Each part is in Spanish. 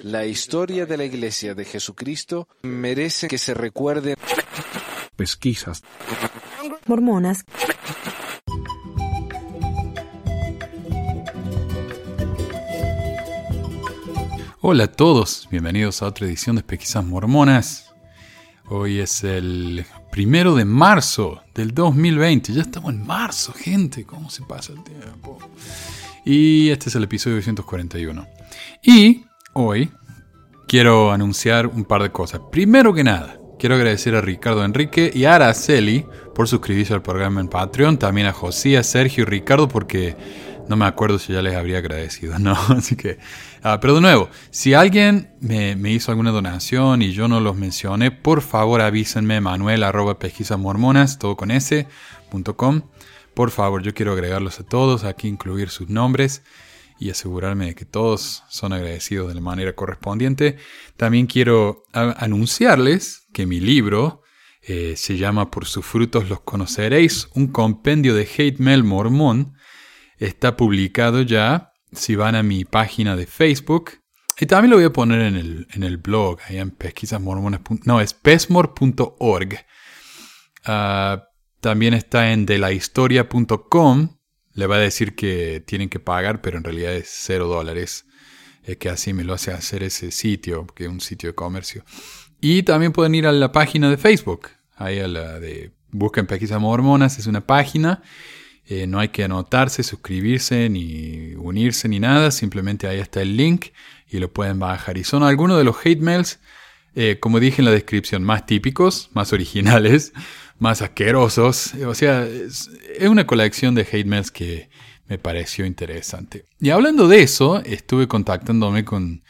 La historia de la Iglesia de Jesucristo merece que se recuerde. Pesquisas. Mormonas. Hola a todos, bienvenidos a otra edición de Pesquisas Mormonas. Hoy es el primero de marzo del 2020. Ya estamos en marzo, gente. ¿Cómo se pasa el tiempo? Y este es el episodio 241. Y hoy quiero anunciar un par de cosas. Primero que nada, quiero agradecer a Ricardo Enrique y a Araceli por suscribirse al programa en Patreon. También a José, Sergio y Ricardo porque no me acuerdo si ya les habría agradecido, ¿no? Así que, ah, pero de nuevo, si alguien me, hizo alguna donación y yo no los mencioné, por favor avísenme, manuel arroba pesquisasmormonas, todo con s, Por favor, yo quiero agregarlos a todos, aquí incluir sus nombres y asegurarme de que todos son agradecidos de la manera correspondiente. También quiero anunciarles que mi libro eh, se llama Por sus frutos los conoceréis, un compendio de hate mail mormón está publicado ya. Si van a mi página de Facebook, y también lo voy a poner en el, en el blog, ahí en pesquisasmormonas. No, es pesmor.org. Ah, también está en delahistoria.com. Le va a decir que tienen que pagar, pero en realidad es cero dólares. Es que así me lo hace hacer ese sitio, que es un sitio de comercio. Y también pueden ir a la página de Facebook. Ahí a la de Busquen Pesquisas Mormonas, es una página. Eh, no hay que anotarse, suscribirse, ni unirse, ni nada. Simplemente ahí está el link y lo pueden bajar. Y son algunos de los hate mails, eh, como dije en la descripción, más típicos, más originales, más asquerosos. O sea, es, una colección de hate mails que me pareció interesante. Y hablando de eso, estuve contactándome con,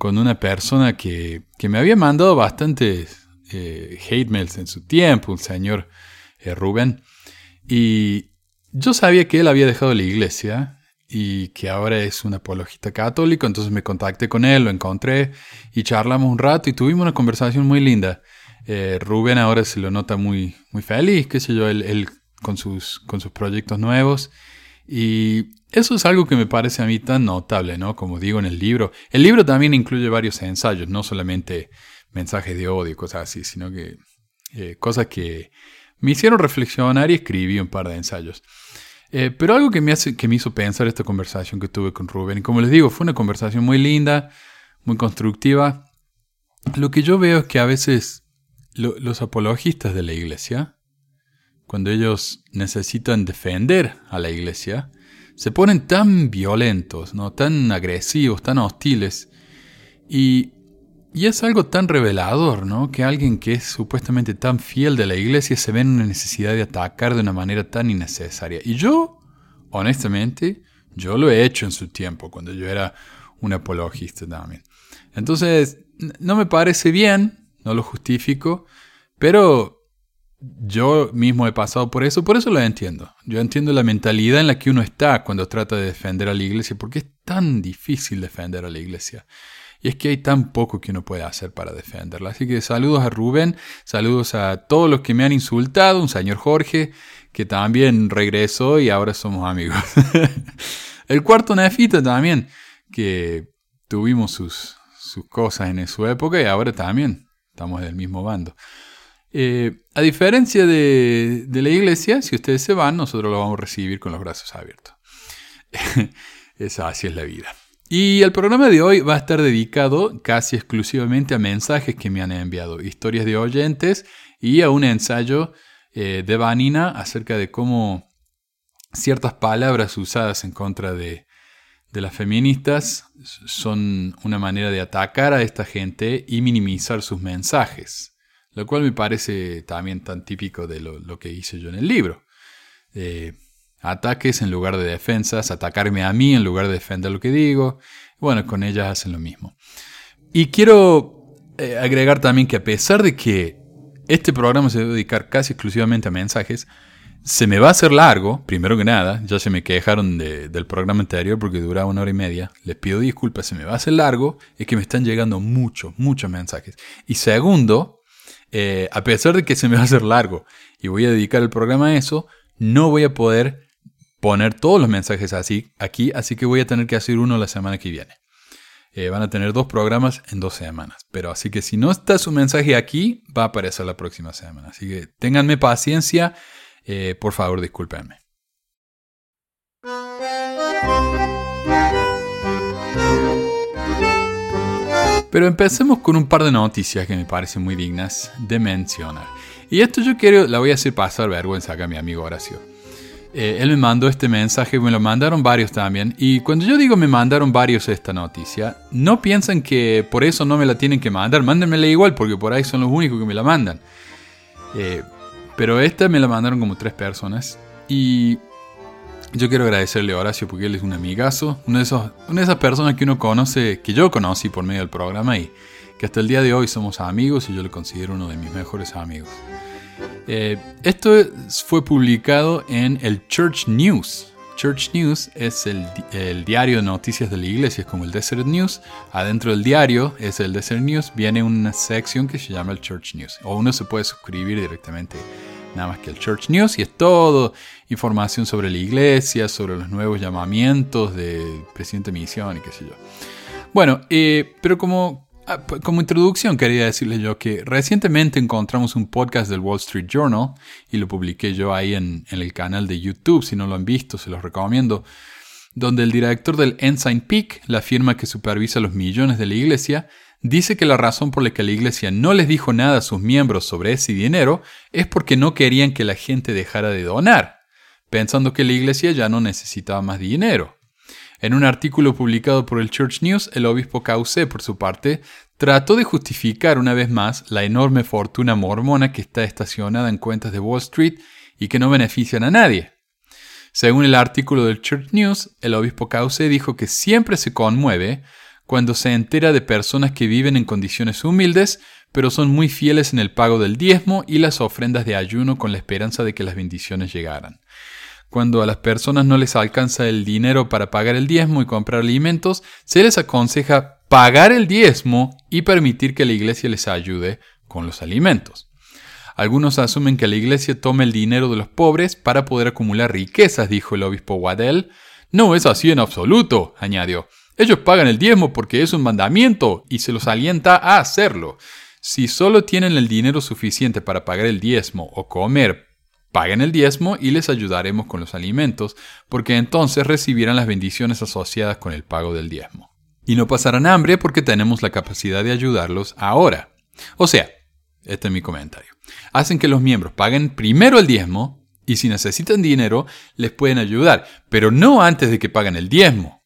una persona que, me había mandado bastantes eh, hate mails en su tiempo, un señor Rubén. Y, yo sabía que él había dejado la iglesia y que ahora es un apologista católico, entonces me contacté con él, lo encontré y charlamos un rato y tuvimos una conversación muy linda. Eh, Rubén ahora se lo nota muy, muy feliz, qué sé yo, él, con, sus, con sus proyectos nuevos. Y eso es algo que me parece a mí tan notable, ¿no? Como digo en el libro. El libro también incluye varios ensayos, no solamente mensajes de odio cosas así, sino que eh, cosas que me hicieron reflexionar y escribí un par de ensayos. Eh, pero algo que me, hace, que me hizo pensar esta conversación que tuve con Rubén, y como les digo, fue una conversación muy linda, muy constructiva. Lo que yo veo es que a veces los apologistas de la iglesia, cuando ellos necesitan defender a la iglesia, se ponen tan violentos, ¿no? tan agresivos, tan hostiles. Y y es algo tan revelador, ¿no? Que alguien que es supuestamente tan fiel de la iglesia se ve en una necesidad de atacar de una manera tan innecesaria. Y yo, honestamente, yo lo he hecho en su tiempo, cuando yo era un apologista también. Entonces, no me parece bien, no lo justifico, pero yo mismo he pasado por eso, por eso lo entiendo. Yo entiendo la mentalidad en la que uno está cuando trata de defender a la iglesia, porque es tan difícil defender a la iglesia. Y es que hay tan poco que uno puede hacer para defenderla. Así que saludos a Rubén, saludos a todos los que me han insultado, un señor Jorge, que también regresó y ahora somos amigos. El cuarto Nefita también, que tuvimos sus, sus cosas en su época y ahora también estamos del mismo bando. Eh, a diferencia de, de, la iglesia, si ustedes se van, nosotros lo vamos a recibir con los brazos abiertos. Esa, así es la vida. Y el programa de hoy va a estar dedicado casi exclusivamente a mensajes que me han enviado, historias de oyentes y a un ensayo eh, de Vanina acerca de cómo ciertas palabras usadas en contra de, de las feministas son una manera de atacar a esta gente y minimizar sus mensajes, lo cual me parece también tan típico de lo, que hice yo en el libro. Eh, ataques en lugar de defensas, atacarme a mí en lugar de defender lo que digo. Bueno, con ellas hacen lo mismo. Y quiero eh, agregar también que a pesar de que este programa se va dedicar casi exclusivamente a mensajes, se me va a hacer largo, primero que nada, ya se me quejaron del programa anterior porque duraba una hora y media, les pido disculpas, se me va a hacer largo, es que me están llegando muchos, muchos mensajes. Y segundo, eh, a pesar de que se me va a hacer largo y voy a dedicar el programa a eso, no voy a poder poner todos los mensajes así aquí, así que voy a tener que hacer uno la semana que viene. Eh, van a tener dos programas en dos semanas. Pero así que si no está su mensaje aquí, va a aparecer la próxima semana. Así que ténganme paciencia. Eh, por favor, discúlpenme. Pero empecemos con un par de noticias que me parecen muy dignas de mencionar. Y esto yo quiero, la voy a hacer pasar vergüenza acá a mi amigo Horacio. Eh, él me mandó este mensaje, me lo mandaron varios también. Y cuando yo digo me mandaron varios esta noticia, no piensan que por eso no me la tienen que mandar. Mándenmela igual, porque por ahí son los únicos que me la mandan. Eh, pero esta me la mandaron como tres personas. Y yo quiero agradecerle a Horacio porque él es un amigazo, uno de esos, una de esas personas que uno conoce, que yo conocí por medio del programa y que hasta el día de hoy somos amigos y yo le considero uno de mis mejores amigos. Eh, esto fue publicado en el Church News. Church News es el, el, diario de noticias de la iglesia, es como el Desert News. Adentro del diario es el Desert News, viene una sección que se llama el Church News. O uno se puede suscribir directamente nada más que el Church News y es todo información sobre la iglesia, sobre los nuevos llamamientos de presidente de misión y qué sé yo. Bueno, eh, pero como, ah, como introducción quería decirles yo que recientemente encontramos un podcast del Wall Street Journal y lo publiqué yo ahí en, en el canal de YouTube, si no lo han visto se los recomiendo, donde el director del Ensign Peak, la firma que supervisa los millones de la iglesia, dice que la razón por la que la iglesia no les dijo nada a sus miembros sobre ese dinero es porque no querían que la gente dejara de donar, pensando que la iglesia ya no necesitaba más dinero. En un artículo publicado por el Church News, el obispo Cauce, por su parte, trató de justificar una vez más la enorme fortuna mormona que está estacionada en cuentas de Wall Street y que no benefician a nadie. Según el artículo del Church News, el obispo Cauce dijo que siempre se conmueve cuando se entera de personas que viven en condiciones humildes, pero son muy fieles en el pago del diezmo y las ofrendas de ayuno con la esperanza de que las bendiciones llegaran. Cuando a las personas no les alcanza el dinero para pagar el diezmo y comprar alimentos, se les aconseja pagar el diezmo y permitir que la iglesia les ayude con los alimentos. Algunos asumen que la iglesia toma el dinero de los pobres para poder acumular riquezas, dijo el obispo Waddell. No es así en absoluto, añadió. Ellos pagan el diezmo porque es un mandamiento y se los alienta a hacerlo. Si solo tienen el dinero suficiente para pagar el diezmo o comer, paguen el diezmo y les ayudaremos con los alimentos, porque entonces recibirán las bendiciones asociadas con el pago del diezmo. Y no pasarán hambre porque tenemos la capacidad de ayudarlos ahora. O sea, este es mi comentario. Hacen que los miembros paguen primero el diezmo y si necesitan dinero les pueden ayudar, pero no antes de que paguen el diezmo.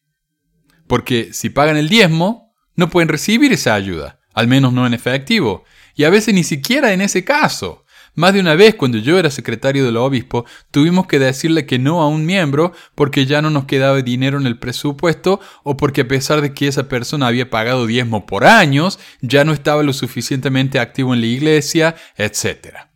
Porque si pagan el diezmo, no pueden recibir esa ayuda, al menos no en efectivo, y a veces ni siquiera en ese caso. Más de una vez cuando yo era secretario del obispo, tuvimos que decirle que no a un miembro porque ya no nos quedaba dinero en el presupuesto o porque a pesar de que esa persona había pagado diezmo por años, ya no estaba lo suficientemente activo en la iglesia, etc.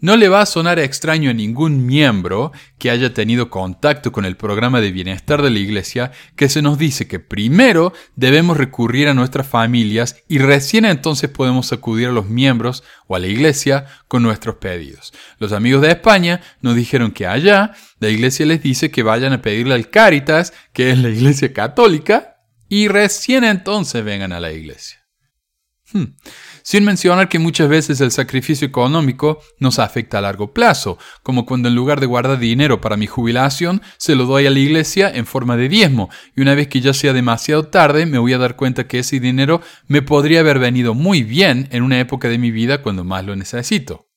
No le va a sonar extraño a ningún miembro que haya tenido contacto con el programa de bienestar de la Iglesia que se nos dice que primero debemos recurrir a nuestras familias y recién entonces podemos acudir a los miembros o a la Iglesia con nuestros pedidos. Los amigos de España nos dijeron que allá la Iglesia les dice que vayan a pedirle al Cáritas, que es la Iglesia católica, y recién entonces vengan a la Iglesia. Hmm. Sin mencionar que muchas veces el sacrificio económico nos afecta a largo plazo, como cuando en lugar de guardar dinero para mi jubilación, se lo doy a la iglesia en forma de diezmo, y una vez que ya sea demasiado tarde, me voy a dar cuenta que ese dinero me podría haber venido muy bien en una época de mi vida cuando más lo necesito.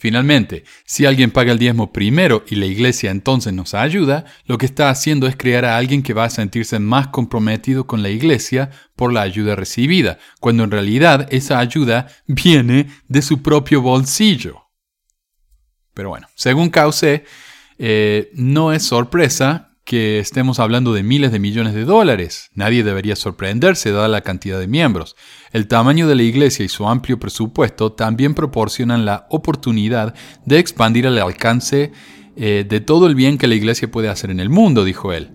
Finalmente, si alguien paga el diezmo primero y la iglesia entonces nos ayuda, lo que está haciendo es crear a alguien que va a sentirse más comprometido con la iglesia por la ayuda recibida, cuando en realidad esa ayuda viene de su propio bolsillo. Pero bueno, según Cauce, eh, no es sorpresa que estemos hablando de miles de millones de dólares. Nadie debería sorprenderse dada la cantidad de miembros. El tamaño de la iglesia y su amplio presupuesto también proporcionan la oportunidad de expandir el alcance eh, de todo el bien que la iglesia puede hacer en el mundo, dijo él.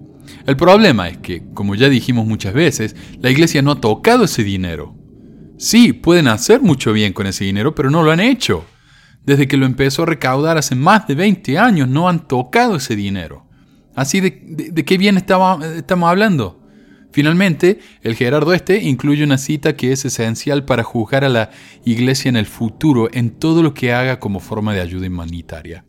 El problema es que, como ya dijimos muchas veces, la iglesia no ha tocado ese dinero. Sí, pueden hacer mucho bien con ese dinero, pero no lo han hecho. Desde que lo empezó a recaudar hace más de 20 años, no han tocado ese dinero. Así de, qué bien estamos hablando. Finalmente, el Gerardo este incluye una cita que es esencial para juzgar a la iglesia en el futuro en todo lo que haga como forma de ayuda humanitaria.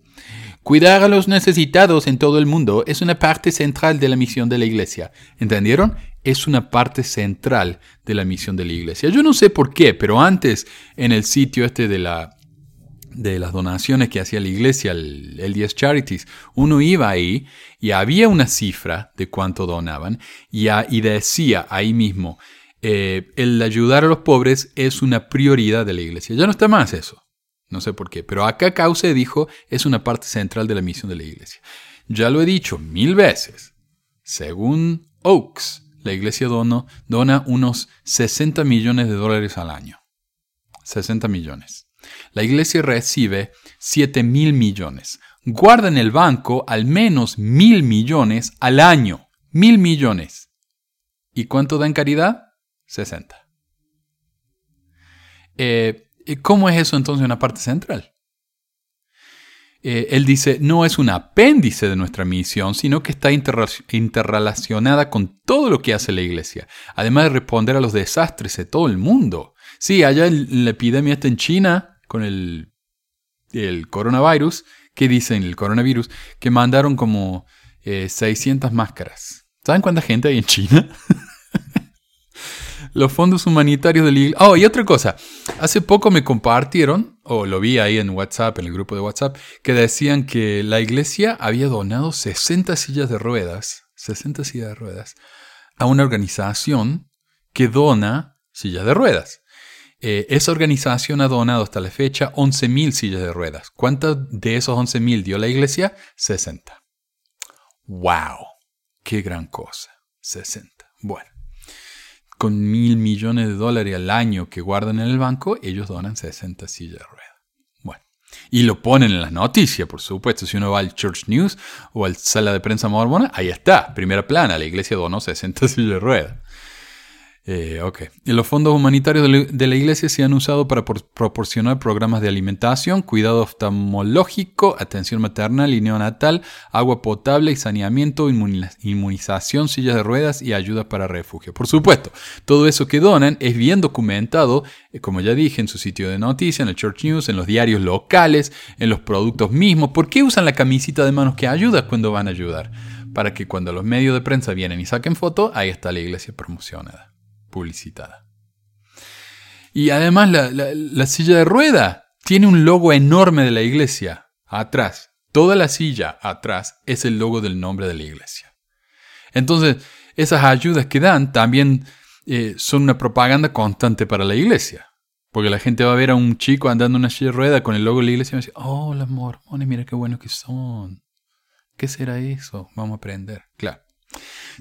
Cuidar a los necesitados en todo el mundo es una parte central de la misión de la iglesia. ¿Entendieron? Es una parte central de la misión de la iglesia. Yo no sé por qué, pero antes en el sitio este de la de las donaciones que hacía la iglesia, el, el 10 Charities, uno iba ahí y había una cifra de cuánto donaban y, y decía ahí mismo, eh, el ayudar a los pobres es una prioridad de la iglesia. Ya no está más eso. No sé por qué, pero acá Cauce dijo es una parte central de la misión de la iglesia. Ya lo he dicho mil veces. Según Oaks, la iglesia dono, dona unos 60 millones de dólares al año. 60 millones. La iglesia recibe 7 mil millones. Guarda en el banco al menos mil millones al año. Mil millones. ¿Y cuánto da en caridad? 60. Eh, ¿Cómo es eso entonces una parte central? Eh, él dice, no es un apéndice de nuestra misión, sino que está interrelacionada con todo lo que hace la iglesia, además de responder a los desastres de todo el mundo. Sí, allá la epidemia está en China, con el, el coronavirus, ¿qué dicen el coronavirus? Que mandaron como 600 eh, máscaras. ¿Saben cuánta gente hay en China? Los fondos humanitarios de iglesia. Oh, y otra cosa. Hace poco me compartieron, o lo vi ahí en WhatsApp, en el grupo de WhatsApp, que decían que la iglesia había donado 60 sillas de ruedas, 60 sillas de ruedas, a una organización que dona sillas de ruedas. Eh, esa organización ha donado hasta la fecha 11.000 sillas de ruedas. ¿Cuántas de esos 11.000 dio la iglesia? 60. ¡Wow! ¡Qué gran cosa! 60. Bueno, con mil millones de dólares al año que guardan en el banco, ellos donan 60 sillas de ruedas. Bueno, y lo ponen en las noticias, por supuesto. Si uno va al Church News o al Sala de Prensa Mormona, ahí está, primera plana, la iglesia donó 60 sillas de ruedas. Eh, los fondos humanitarios de la iglesia se han usado para proporcionar programas de alimentación, cuidado oftalmológico, atención maternal y neonatal, agua potable y saneamiento, inmunización, sillas de ruedas y ayuda para refugio. Por supuesto, todo eso que donan es bien documentado, eh, como ya dije, en su sitio de noticias, en el Church News, en los diarios locales, en los productos mismos. ¿Por qué usan la camisita de manos que ayuda cuando van a ayudar? Para que cuando los medios de prensa vienen y saquen foto, ahí está la iglesia promocionada publicitada. Y además la, silla de rueda tiene un logo enorme de la iglesia atrás. Toda la silla atrás es el logo del nombre de la iglesia. Entonces, esas ayudas que dan también eh, son una propaganda constante para la iglesia. Porque la gente va a ver a un chico andando en una silla de rueda con el logo de la iglesia y va a decir, oh, los mormones, mira qué buenos que son. ¿Qué será eso? Vamos a aprender. Claro.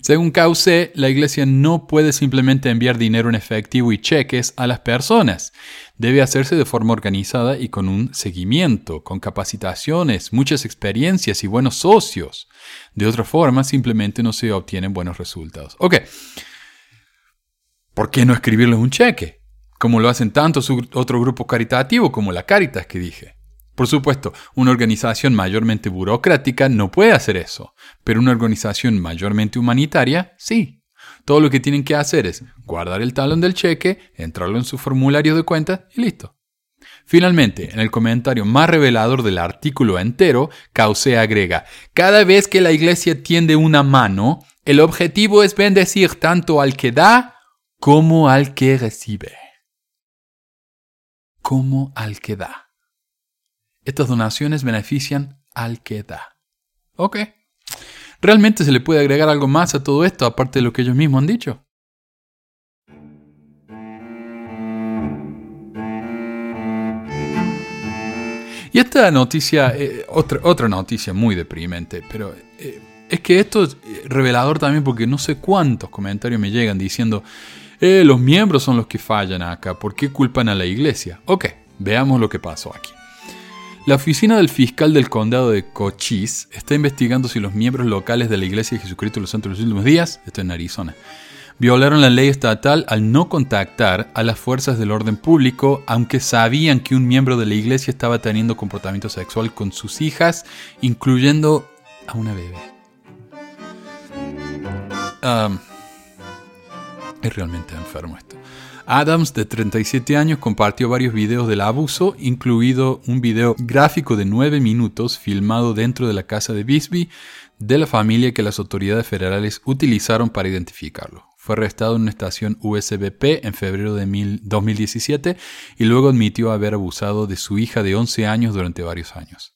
Según Cauce, la iglesia no puede simplemente enviar dinero en efectivo y cheques a las personas. Debe hacerse de forma organizada y con un seguimiento, con capacitaciones, muchas experiencias y buenos socios. De otra forma, simplemente no se obtienen buenos resultados. Ok. ¿Por qué no escribirles un cheque? Como lo hacen tantos otro grupo caritativo como la Caritas que dije. Por supuesto, una organización mayormente burocrática no puede hacer eso, pero una organización mayormente humanitaria sí. Todo lo que tienen que hacer es guardar el talón del cheque, entrarlo en su formulario de cuenta y listo. Finalmente, en el comentario más revelador del artículo entero, Cauce agrega, cada vez que la iglesia tiende una mano, el objetivo es bendecir tanto al que da como al que recibe. Como al que da. Estas donaciones benefician al que da. Ok. ¿Realmente se le puede agregar algo más a todo esto aparte de lo que ellos mismos han dicho? Y esta noticia, eh, otra, otra noticia muy deprimente, pero eh, es que esto es revelador también porque no sé cuántos comentarios me llegan diciendo, eh, los miembros son los que fallan acá, ¿por qué culpan a la iglesia? Ok, veamos lo que pasó aquí. La oficina del fiscal del condado de Cochise está investigando si los miembros locales de la Iglesia de Jesucristo de los Santos de los Últimos Días, esto en Arizona, violaron la ley estatal al no contactar a las fuerzas del orden público, aunque sabían que un miembro de la iglesia estaba teniendo comportamiento sexual con sus hijas, incluyendo a una bebé. Es realmente enfermo esto. Adams, de 37 años, compartió varios videos del abuso, incluido un video gráfico de 9 minutos filmado dentro de la casa de Bisbee de la familia que las autoridades federales utilizaron para identificarlo. Fue arrestado en una estación USBP en febrero de 2017 y luego admitió haber abusado de su hija de 11 años durante varios años.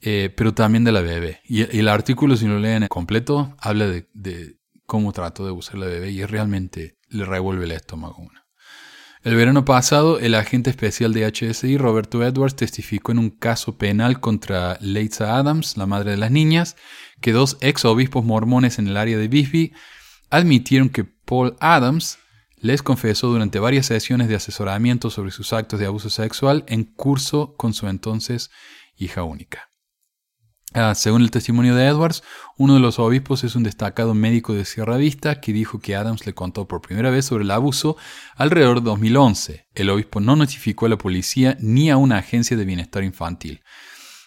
Eh, pero también de la bebé. Y, el artículo, si lo leen completo, habla de, cómo trató de abusar la bebé y realmente le revuelve el estómago. El verano pasado, el agente especial de HSI, Roberto Edwards, testificó en un caso penal contra Leitza Adams, la madre de las niñas, que dos ex obispos mormones en el área de Bisbee admitieron que Paul Adams les confesó durante varias sesiones de asesoramiento sobre sus actos de abuso sexual en curso con su entonces hija única. Ah, según el testimonio de Edwards, uno de los obispos es un destacado médico de Sierra Vista que dijo que Adams le contó por primera vez sobre el abuso alrededor de 2011. El obispo no notificó a la policía ni a una agencia de bienestar infantil,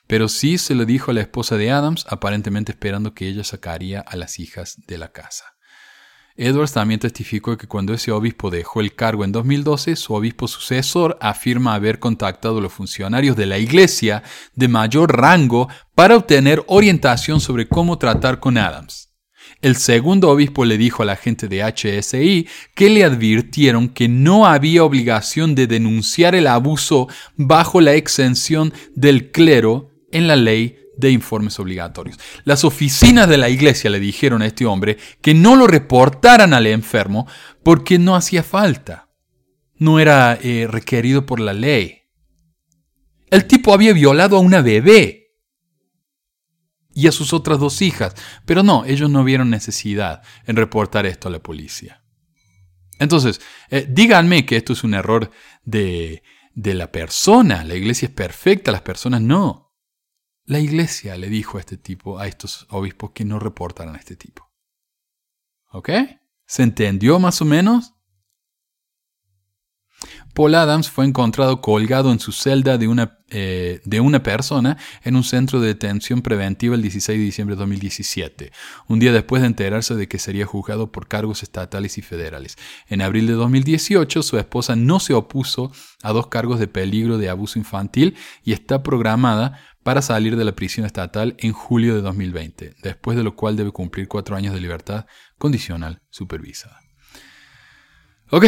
pero sí se lo dijo a la esposa de Adams, aparentemente esperando que ella sacaría a las hijas de la casa. Edwards también testificó que cuando ese obispo dejó el cargo en 2012, su obispo sucesor afirma haber contactado a los funcionarios de la iglesia de mayor rango para obtener orientación sobre cómo tratar con Adams. El segundo obispo le dijo a la gente de HSI que le advirtieron que no había obligación de denunciar el abuso bajo la exención del clero en la ley de informes obligatorios. Las oficinas de la iglesia le dijeron a este hombre que no lo reportaran al enfermo porque no hacía falta. No era eh, requerido por la ley. El tipo había violado a una bebé y a sus otras dos hijas, pero no, ellos no vieron necesidad en reportar esto a la policía. Entonces, eh, díganme que esto es un error de, de la persona. La iglesia es perfecta, las personas no. La iglesia le dijo a este tipo, a estos obispos, que no reportaran a este tipo. ¿Ok? ¿Se entendió más o menos? Paul Adams fue encontrado colgado en su celda de una, eh, de una, persona en un centro de detención preventiva el 16 de diciembre de 2017, un día después de enterarse de que sería juzgado por cargos estatales y federales. En abril de 2018, su esposa no se opuso a dos cargos de peligro de abuso infantil y está programada para salir de la prisión estatal en julio de 2020, después de lo cual debe cumplir cuatro años de libertad condicional supervisada. Ok,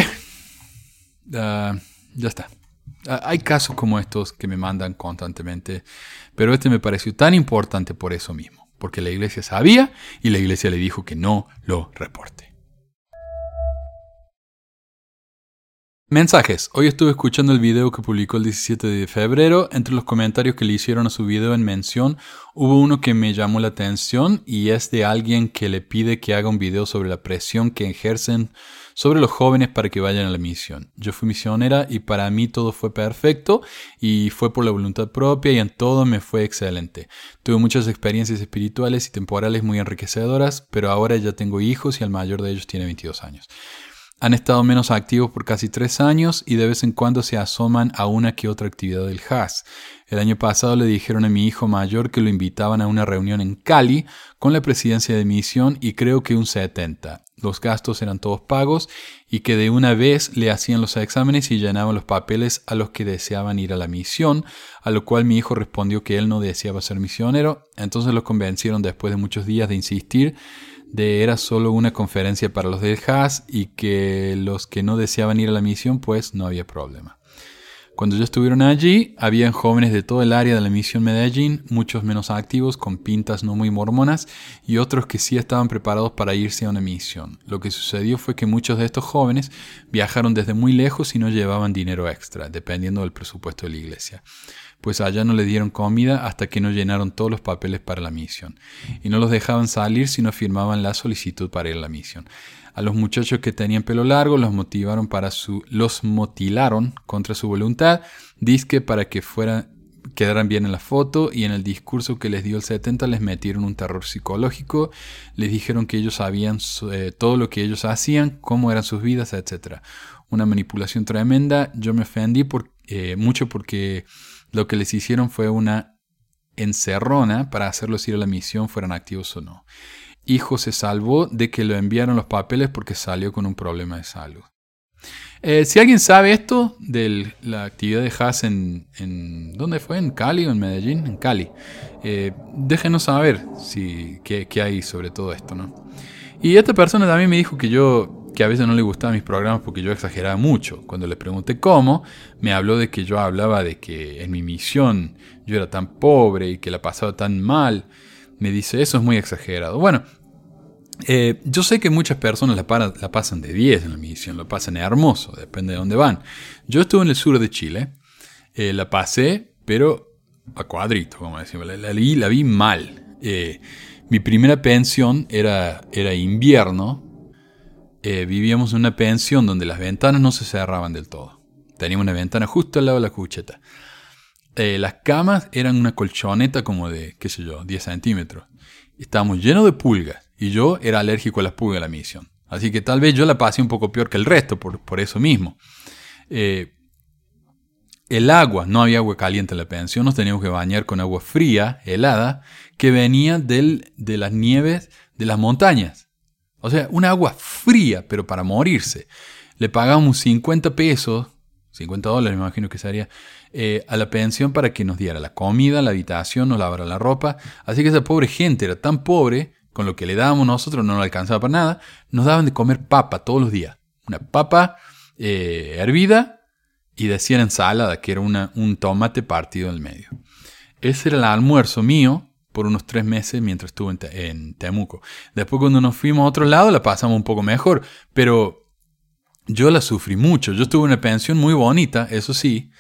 ah, ya está. Ah, hay casos como estos que me mandan constantemente, pero este me pareció tan importante por eso mismo, porque la iglesia sabía y la iglesia le dijo que no lo reporte. Mensajes. Hoy estuve escuchando el video que publicó el 17 de febrero. Entre los comentarios que le hicieron a su video en mención, hubo uno que me llamó la atención y es de alguien que le pide que haga un video sobre la presión que ejercen sobre los jóvenes para que vayan a la misión. Yo fui misionera y para mí todo fue perfecto y fue por la voluntad propia y en todo me fue excelente. Tuve muchas experiencias espirituales y temporales muy enriquecedoras, pero ahora ya tengo hijos y el mayor de ellos tiene 22 años. Han estado menos activos por casi tres años y de vez en cuando se asoman a una que otra actividad del HAS. El año pasado le dijeron a mi hijo mayor que lo invitaban a una reunión en Cali con la presidencia de misión y creo que un 70. Los gastos eran todos pagos y que de una vez le hacían los exámenes y llenaban los papeles a los que deseaban ir a la misión, a lo cual mi hijo respondió que él no deseaba ser misionero. Entonces lo convencieron después de muchos días de insistir de era solo una conferencia para los del Haas y que los que no deseaban ir a la misión pues no había problema. Cuando ya estuvieron allí, habían jóvenes de todo el área de la misión Medellín, muchos menos activos, con pintas no muy mormonas, y otros que sí estaban preparados para irse a una misión. Lo que sucedió fue que muchos de estos jóvenes viajaron desde muy lejos y no llevaban dinero extra, dependiendo del presupuesto de la iglesia pues allá no le dieron comida hasta que no llenaron todos los papeles para la misión, y no los dejaban salir si no firmaban la solicitud para ir a la misión. A los muchachos que tenían pelo largo los motivaron para su, los motilaron contra su voluntad, disque para que fueran quedaran bien en la foto y en el discurso que les dio el 70 les metieron un terror psicológico, les dijeron que ellos sabían eh, todo lo que ellos hacían, cómo eran sus vidas, etc. Una manipulación tremenda, yo me ofendí eh, mucho porque lo que les hicieron fue una encerrona para hacerlos ir a la misión, fueran activos o no. hijo se salvó de que lo enviaron los papeles porque salió con un problema de salud. Eh, si alguien sabe esto de la actividad de Haas en, ¿Dónde fue? ¿En Cali o en Medellín? En Cali. Eh, déjenos saber si, qué, hay sobre todo esto, ¿no? Y esta persona también me dijo que yo que a veces no le gustaban mis programas porque yo exageraba mucho. Cuando le pregunté cómo, me habló de que yo hablaba de que en mi misión yo era tan pobre y que la pasaba tan mal. Me dice, eso es muy exagerado. Bueno, eh, yo sé que muchas personas la, pasan de 10 en la misión, lo pasan hermoso, depende de dónde van. Yo estuve en el sur de Chile, eh, la pasé, pero a cuadrito, como decimos, la, la, vi, mal. Eh, mi primera pensión era, era invierno, vivíamos en una pensión donde las ventanas no se cerraban del todo. Teníamos una ventana justo al lado de la cucheta. las camas eran una colchoneta como de, qué sé yo, 10 centímetros. Estábamos llenos de pulgas y yo era alérgico a las pulgas de la misión. Así que tal vez yo la pasé un poco peor que el resto, por, por eso mismo. Eh, el agua, no había agua caliente en la pensión, nos teníamos que bañar con agua fría, helada, que venía del, de las nieves de las montañas. O sea, una agua fría, pero para morirse. Le pagábamos 50 pesos, 50 dólares me imagino que sería, eh, a la pensión para que nos diera la comida, la habitación, nos lavara la ropa. Así que esa pobre gente era tan pobre con lo que le dábamos nosotros no nos alcanzaba para nada, nos daban de comer papa todos los días. Una papa eh, hervida y decían ensalada, que era un tomate partido en el medio. Ese era el almuerzo mío por unos tres meses mientras estuve en, Temuco. Después cuando nos fuimos a otro lado la pasamos un poco mejor, pero yo la sufrí mucho. Yo estuve en una pensión muy bonita, eso sí,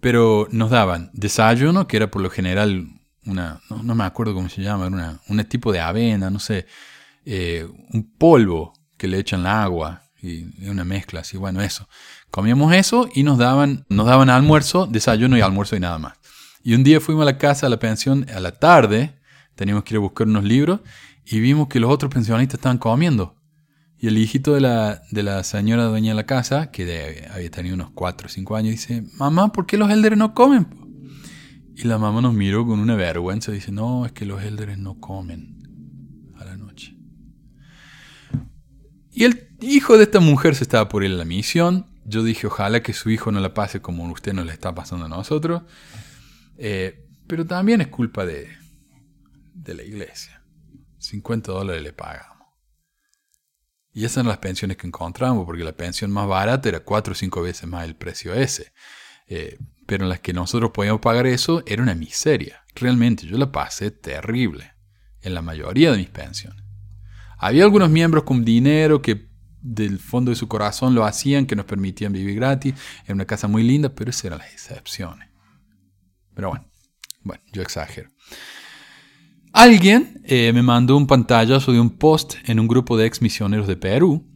pero nos daban desayuno, que era por lo general una, no, me acuerdo cómo se llama, una, un tipo de avena, no sé, eh, un polvo que le echan la agua y una mezcla así, bueno, eso. Comíamos eso y nos daban, nos daban almuerzo, desayuno y almuerzo y nada más. Y un día fuimos a la casa, a la pensión, a la tarde, teníamos que ir a buscar unos libros y vimos que los otros pensionistas estaban comiendo. Y el hijito de la, de la señora dueña de la casa, que había tenido unos 4 o 5 años, dice, mamá, ¿por qué los elders no comen? Y la mamá nos miró con una vergüenza. Dice, no, es que los elders no comen a la noche. Y el hijo de esta mujer se estaba por ir a la misión. Yo dije, ojalá que su hijo no la pase como usted nos la está pasando a nosotros. Eh, pero también es culpa de, de la iglesia. 50 dólares le pagamos. Y esas eran las pensiones que encontramos, porque la pensión más barata era 4 o 5 veces más el precio ese. Eh, pero en las que nosotros podíamos pagar eso era una miseria. Realmente yo la pasé terrible en la mayoría de mis pensiones. Había algunos miembros con dinero que del fondo de su corazón lo hacían, que nos permitían vivir gratis, en una casa muy linda, pero esas eran las excepciones. Pero bueno, bueno, yo exagero. Alguien eh, me mandó un pantallazo de un post en un grupo de ex misioneros de Perú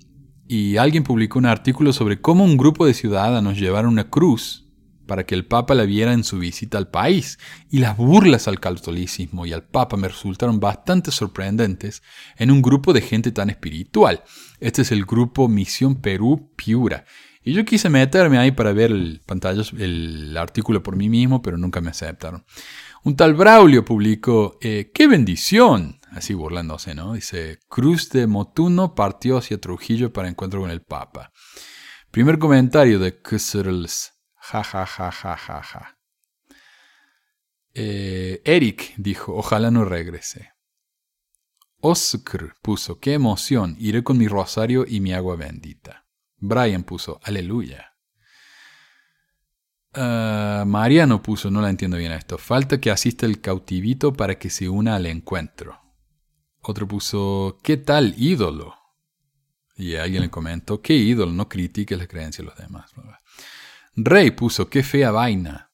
y alguien publicó un artículo sobre cómo un grupo de ciudadanos llevaron una cruz para que el Papa la viera en su visita al país, y las burlas al catolicismo y al Papa me resultaron bastante sorprendentes en un grupo de gente tan espiritual. Este es el grupo Misión Perú Piura. Y yo quise meterme ahí para ver el, el artículo por mí mismo, pero nunca me aceptaron. Un tal Braulio publicó, eh, ¡qué bendición! Así burlándose, ¿no? Dice, Cruz de Motuno partió hacia Trujillo para encuentro con el Papa. Primer comentario de Kusserls. Ja, ja, ja, ja, ja, ja. Eh, Eric dijo, ojalá no regrese. Oscar puso, qué emoción, iré con mi rosario y mi agua bendita. Brian puso, aleluya. Ah, Mariano puso, no la entiendo bien esto, falta que asista el cautivito para que se una al encuentro. Otro puso, ¿qué tal ídolo? Y alguien le comentó, ¿qué ídolo? No critique la creencia de los demás. Rey puso, qué fea vaina.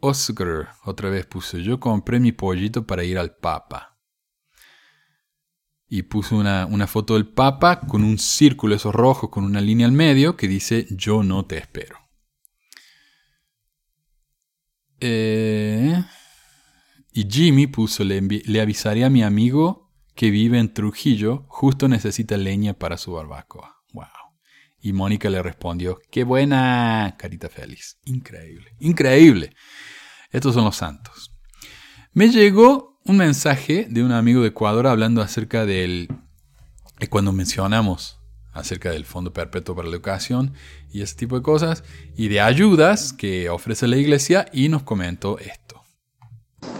Oscar otra vez puso, yo compré mi pollito para ir al Papa. Y puso una, foto del Papa con un círculo esos rojos con una línea al medio que dice, yo no te espero. Eh, y Jimmy puso, le, le avisaré a mi amigo que vive en Trujillo, justo necesita leña para su barbacoa. Y Mónica le respondió, qué buena, carita feliz. Increíble, increíble. Estos son los santos. Me llegó un mensaje de un amigo de Ecuador hablando acerca del... Cuando mencionamos acerca del Fondo Perpetuo para la Educación y ese tipo de cosas, y de ayudas que ofrece la iglesia, y nos comentó esto.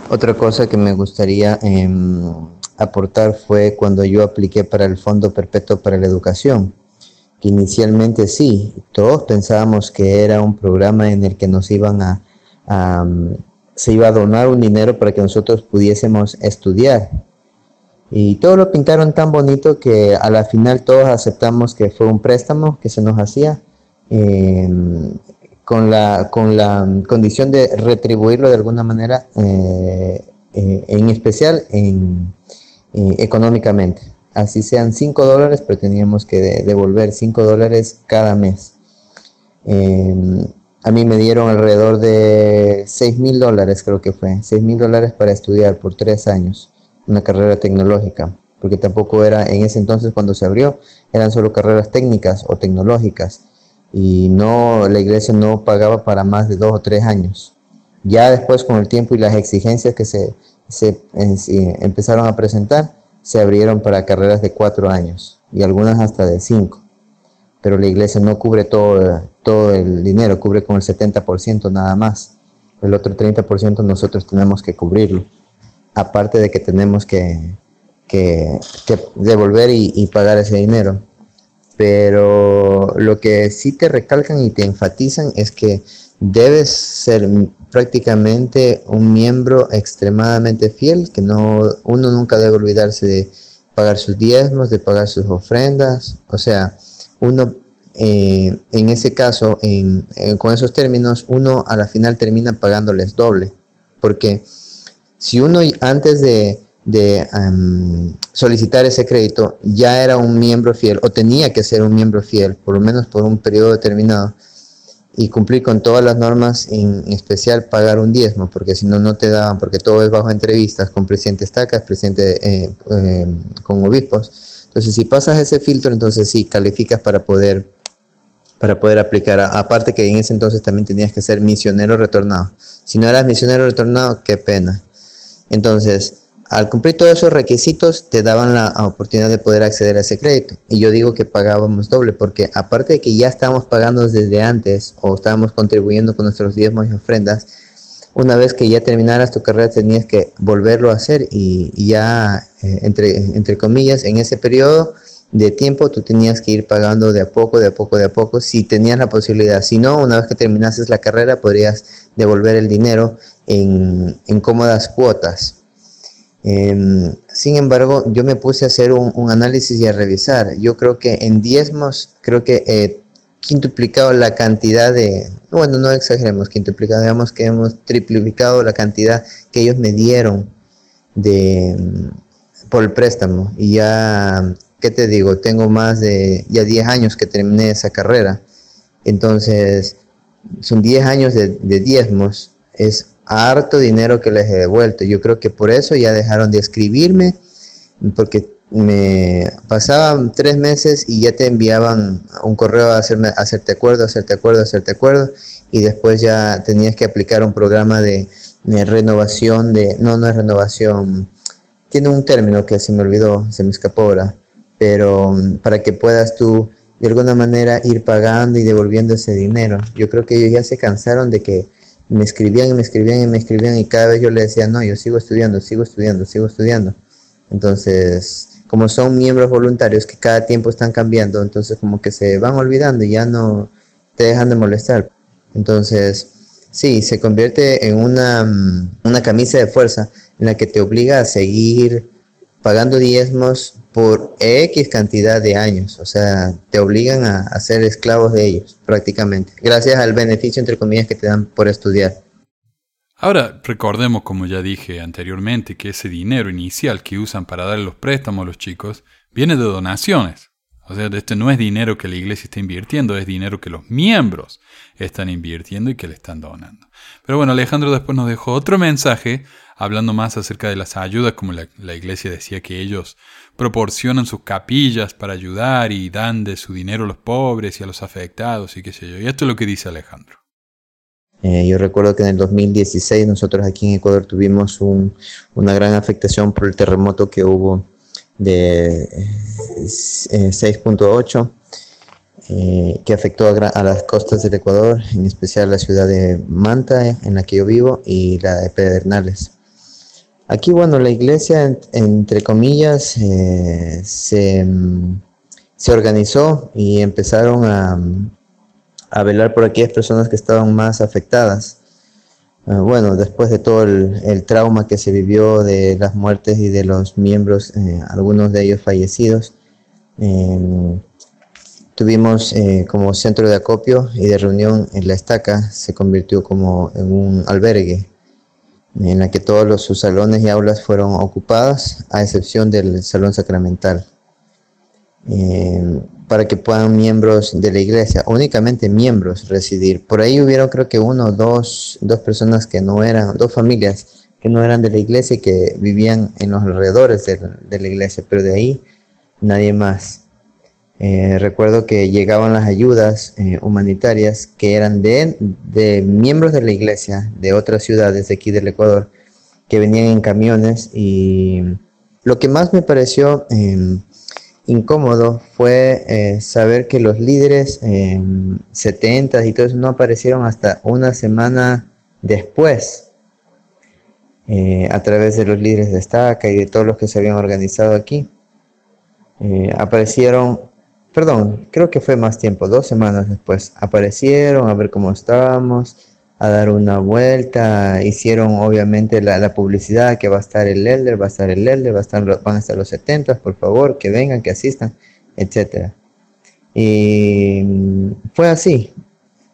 Otra cosa que me gustaría em, aportar fue cuando yo apliqué para el Fondo Perpetuo para la Educación. Que inicialmente sí, todos pensábamos que era un programa en el que nos iban a se iba a donar un dinero para que nosotros pudiésemos estudiar. Y todo lo pintaron tan bonito que a la final todos aceptamos que fue un préstamo que se nos hacía em, con, la, con la condición de retribuirlo de alguna manera, eh, eh, en especial en, eh, económicamente. Así sean 5 dólares, pero teníamos que devolver 5 dólares cada mes. Em, a mí me dieron alrededor de 6 mil dólares, creo que fue, 6 mil dólares para estudiar por tres años una carrera tecnológica, porque tampoco era en ese entonces cuando se abrió, eran solo carreras técnicas o tecnológicas y no la iglesia no pagaba para más de dos o tres años. Ya después con el tiempo y las exigencias que se, se empezaron a presentar, se abrieron para carreras de cuatro años y algunas hasta de cinco pero la iglesia no cubre todo, todo el dinero, cubre con el 70% nada más. El otro 30% nosotros tenemos que cubrirlo. Aparte de que tenemos que, devolver y, pagar ese dinero. Pero lo que sí te recalcan y te enfatizan es que debes ser prácticamente un miembro extremadamente fiel, que no, uno nunca debe olvidarse de pagar sus diezmos, de pagar sus ofrendas. O sea, uno eh, en ese caso, con esos términos, uno a la final termina pagándoles doble, porque si uno antes de, solicitar ese crédito ya era un miembro fiel o tenía que ser un miembro fiel, por lo menos por un periodo determinado, y cumplir con todas las normas, en especial pagar un diezmo, porque si no, no te daban, porque todo es bajo entrevistas con presidentes tacas, presidente eh, eh, con obispos, entonces, si pasas ese filtro, entonces sí, calificas para poder, para poder aplicar. Aparte que en ese entonces también tenías que ser misionero retornado. Si no eras misionero retornado, qué pena. Entonces, al cumplir todos esos requisitos, te daban la oportunidad de poder acceder a ese crédito. Y yo digo que pagábamos doble, porque aparte de que ya estábamos pagando desde antes o estábamos contribuyendo con nuestros diezmos y ofrendas, una vez que ya terminaras tu carrera tenías que volverlo a hacer y, ya, eh, entre, entre comillas, en ese periodo de tiempo tú tenías que ir pagando de a poco, de a poco, de a poco, si tenías la posibilidad. Si no, una vez que terminases la carrera podrías devolver el dinero en, cómodas cuotas. Em, sin embargo, yo me puse a hacer un, análisis y a revisar. Yo creo que en diezmos, creo que eh, quintuplicado la cantidad de, bueno, no exageremos, quintuplicado, digamos que hemos triplicado la cantidad que ellos me dieron de, por el préstamo. Y ya, ¿qué te digo? Tengo más de, ya 10 años que terminé esa carrera. Entonces, son 10 años de, de diezmos, es harto dinero que les he devuelto. Yo creo que por eso ya dejaron de escribirme, porque me pasaban tres meses y ya te enviaban un correo a hacerme, hacerte acuerdo, hacerte acuerdo, hacerte acuerdo, y después ya tenías que aplicar un programa de, renovación, de, no, no es renovación, tiene un término que se me olvidó, se me escapó ahora, pero mm, para que puedas tú de alguna manera ir pagando y devolviendo ese dinero. Yo creo que ellos ya se cansaron de que me escribían y me escribían y me escribían y cada vez yo le decía, no, yo sigo estudiando, sigo estudiando, sigo estudiando. Entonces, como son miembros voluntarios que cada tiempo están cambiando, entonces como que se van olvidando y ya no te dejan de molestar. Entonces, sí, se convierte en una, mm, una camisa de fuerza en la que te obliga a seguir pagando diezmos por X cantidad de años. O sea, te obligan a, a ser esclavos de ellos prácticamente, gracias al beneficio, entre comillas, que te dan por estudiar. Ahora, recordemos, como ya dije anteriormente, que ese dinero inicial que usan para dar los préstamos a los chicos viene de donaciones. O sea, este no es dinero que la iglesia está invirtiendo, es dinero que los miembros están invirtiendo y que le están donando. Pero bueno, Alejandro después nos dejó otro mensaje hablando más acerca de las ayudas, como la, la iglesia decía que ellos proporcionan sus capillas para ayudar y dan de su dinero a los pobres y a los afectados y qué sé yo. Y esto es lo que dice Alejandro. Eh, yo recuerdo que en el 2016 nosotros aquí en Ecuador tuvimos una gran afectación por el terremoto que hubo de 6.8 eh, que afectó a, las costas del Ecuador, en especial la ciudad de Manta, en la que yo vivo, y la de Pedernales. Aquí, bueno, la iglesia, entre comillas, eh, se, se, organizó y empezaron a, a, velar por aquellas personas que estaban más afectadas. Ah, bueno, después de todo el, trauma que se vivió de las muertes y de los miembros, eh, algunos de ellos fallecidos, Tuvimos eh, como centro de acopio y de reunión en la estaca, se convirtió como en un albergue en la que todos los, sus salones y aulas fueron ocupados, a excepción del salón sacramental, eh, para que puedan miembros de la iglesia, únicamente miembros, residir. Por ahí hubieron creo que uno o dos, dos personas que no eran, dos familias que no eran de la iglesia y que vivían en los alrededores de, de la iglesia, pero de ahí nadie más. Eh, recuerdo que llegaban las ayudas eh, humanitarias que eran de, de, miembros de la iglesia de otras ciudades de aquí del Ecuador que venían en camiones y lo que más me pareció em, incómodo fue eh, saber que los líderes 70 em, y todo eso no aparecieron hasta una semana después a través de los líderes de estaca y de todos los que se habían organizado aquí. aparecieron perdón, creo que fue más tiempo, dos semanas después, aparecieron a ver cómo estábamos, a dar una vuelta, hicieron obviamente la, publicidad que va a estar el Elder, va a estar el Elder, va a estar, van a estar los 70, por favor, que vengan, que asistan, etc. Y fue así,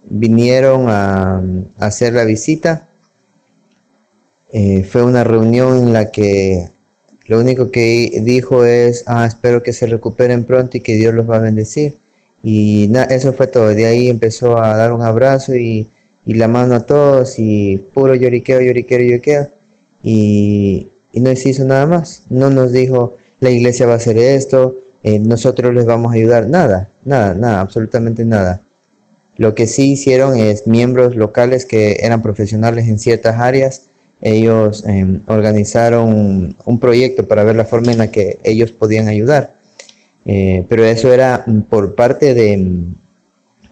vinieron a, hacer la visita, eh, fue una reunión en la que lo único que dijo es, ah, espero que se recuperen pronto y que Dios los va a bendecir. Y eso fue todo. De ahí empezó a dar un abrazo y, la mano a todos y puro lloriqueo, lloriqueo, lloriqueo. Y, y no se hizo nada más. No nos dijo, la iglesia va a hacer esto, eh, nosotros les vamos a ayudar. Nada, nada, nada, absolutamente nada. Lo que sí hicieron es miembros locales que eran profesionales en ciertas áreas ellos em, organizaron un, proyecto para ver la forma en la que ellos podían ayudar. Eh, pero eso era por parte de,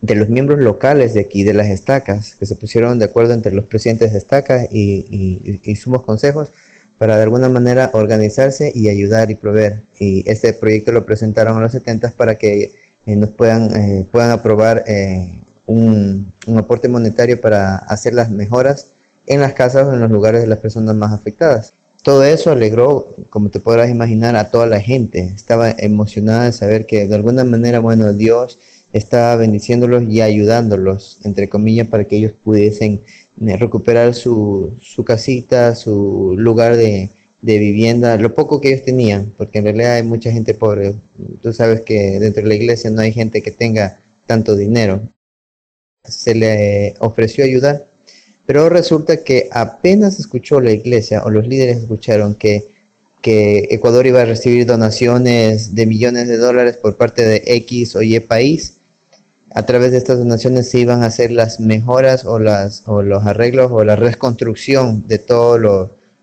de, los miembros locales de aquí, de las estacas, que se pusieron de acuerdo entre los presidentes de estacas y, y, sumos consejos para de alguna manera organizarse y ayudar y proveer. Y este proyecto lo presentaron a los 70 para que eh, nos puedan, eh, puedan aprobar un, un aporte monetario para hacer las mejoras en las casas o en los lugares de las personas más afectadas. Todo eso alegró, como te podrás imaginar, a toda la gente. Estaba emocionada de saber que de alguna manera, bueno, Dios estaba bendiciéndolos y ayudándolos, entre comillas, para que ellos pudiesen eh, recuperar su, su casita, su lugar de, de, vivienda, lo poco que ellos tenían, porque en realidad hay mucha gente pobre. Tú sabes que dentro de la iglesia no hay gente que tenga tanto dinero. Se le ofreció ayudar pero resulta que apenas escuchó la iglesia o los líderes escucharon que, que Ecuador iba a recibir donaciones de millones de dólares por parte de X o Y país, a través de estas donaciones se iban a hacer las mejoras o, las, o los arreglos o la reconstrucción de todos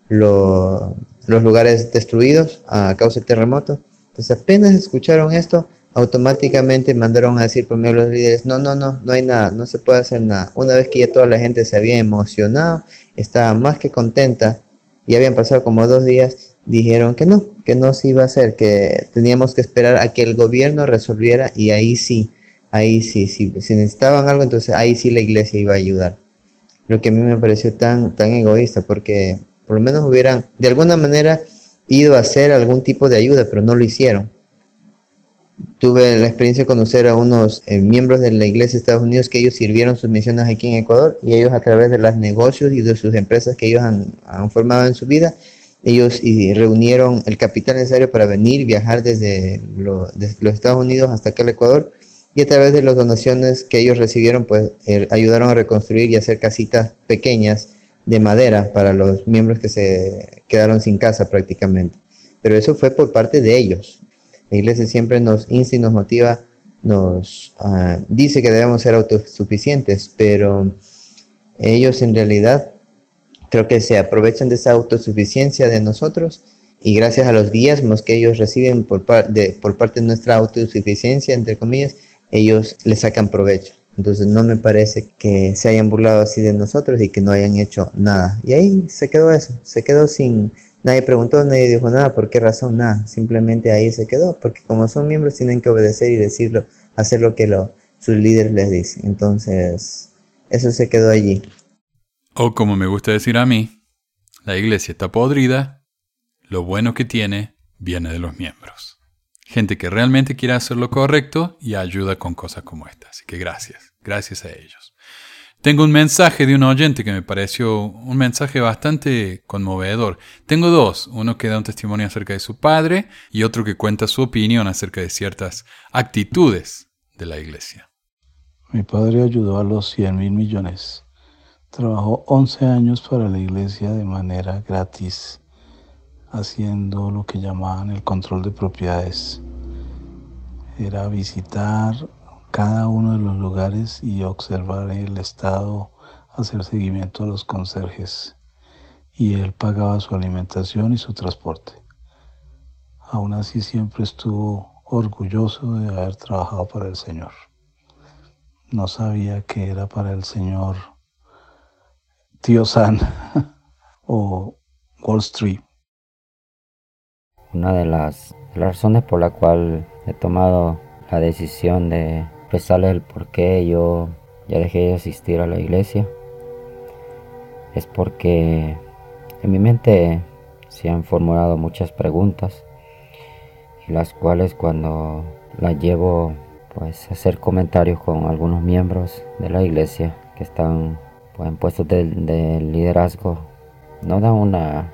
los lugares destruidos a causa del terremoto. Entonces apenas escucharon esto, automáticamente mandaron a decir de los líderes, no, no, no, no hay nada, no se puede hacer nada. Una vez que ya toda la gente se había emocionado, estaba más que contenta, y habían pasado como dos días, dijeron que no, que no se iba a hacer, que teníamos que esperar a que el gobierno resolviera y ahí sí, ahí sí, sí, si necesitaban algo, entonces ahí sí la iglesia iba a ayudar. Lo que a mí me pareció tan, tan egoísta, porque por lo menos hubieran de alguna manera ido a hacer algún tipo de ayuda, pero no lo hicieron tuve la experiencia de conocer a unos eh, miembros de la Iglesia de Estados Unidos que ellos sirvieron sus misiones aquí en Ecuador y ellos a través de los negocios y de sus empresas que ellos han, formado en su vida, ellos y reunieron el capital necesario para venir, viajar desde, los Estados Unidos hasta acá al Ecuador y a través de las donaciones que ellos recibieron, pues eh, ayudaron a reconstruir y hacer casitas pequeñas de madera para los miembros que se quedaron sin casa prácticamente. Pero eso fue por parte de ellos, la iglesia siempre nos insta y nos motiva, nos ah, dice que debemos ser autosuficientes, pero Ellos en realidad creo que se aprovechan de esa autosuficiencia de nosotros y gracias a los diezmos que ellos reciben por, de, por parte de nuestra autosuficiencia, entre comillas, ellos le sacan provecho. Entonces no me parece que se hayan burlado así de nosotros y que no hayan hecho nada. Y ahí se quedó eso, se quedó sin, nadie preguntó, nadie dijo nada, ¿por qué razón? Nada, simplemente ahí se quedó, porque como son miembros tienen que obedecer y decirlo, hacer lo que lo, sus líderes les dicen. Entonces, eso se quedó allí. O como me gusta decir a mí, la iglesia está podrida, lo bueno que tiene viene de los miembros. Gente que realmente quiere hacer lo correcto y ayuda con cosas como esta. Así que gracias, gracias a ellos. Tengo un mensaje de un oyente que me pareció un mensaje bastante conmovedor. Tengo dos, uno que da un testimonio acerca de su padre y otro que cuenta su opinión acerca de ciertas actitudes de la iglesia. Mi padre ayudó a los 100 mil millones. Trabajó 11 años para la iglesia de manera gratis haciendo lo que llamaban el control de propiedades. Era visitar cada uno de los lugares y observar el estado, hacer seguimiento a los conserjes. Y él pagaba su alimentación y su transporte. Aún así siempre estuvo orgulloso de haber trabajado para el Señor. No sabía que era para el Señor Tío San o Wall Street. Una de las, razones por la cual he tomado la decisión de expresarles el por qué yo ya dejé de asistir a la iglesia es porque en mi mente se han formulado muchas preguntas y las cuales cuando las llevo pues a hacer comentarios con algunos miembros de la iglesia que están pues, en puestos de, de liderazgo no dan una,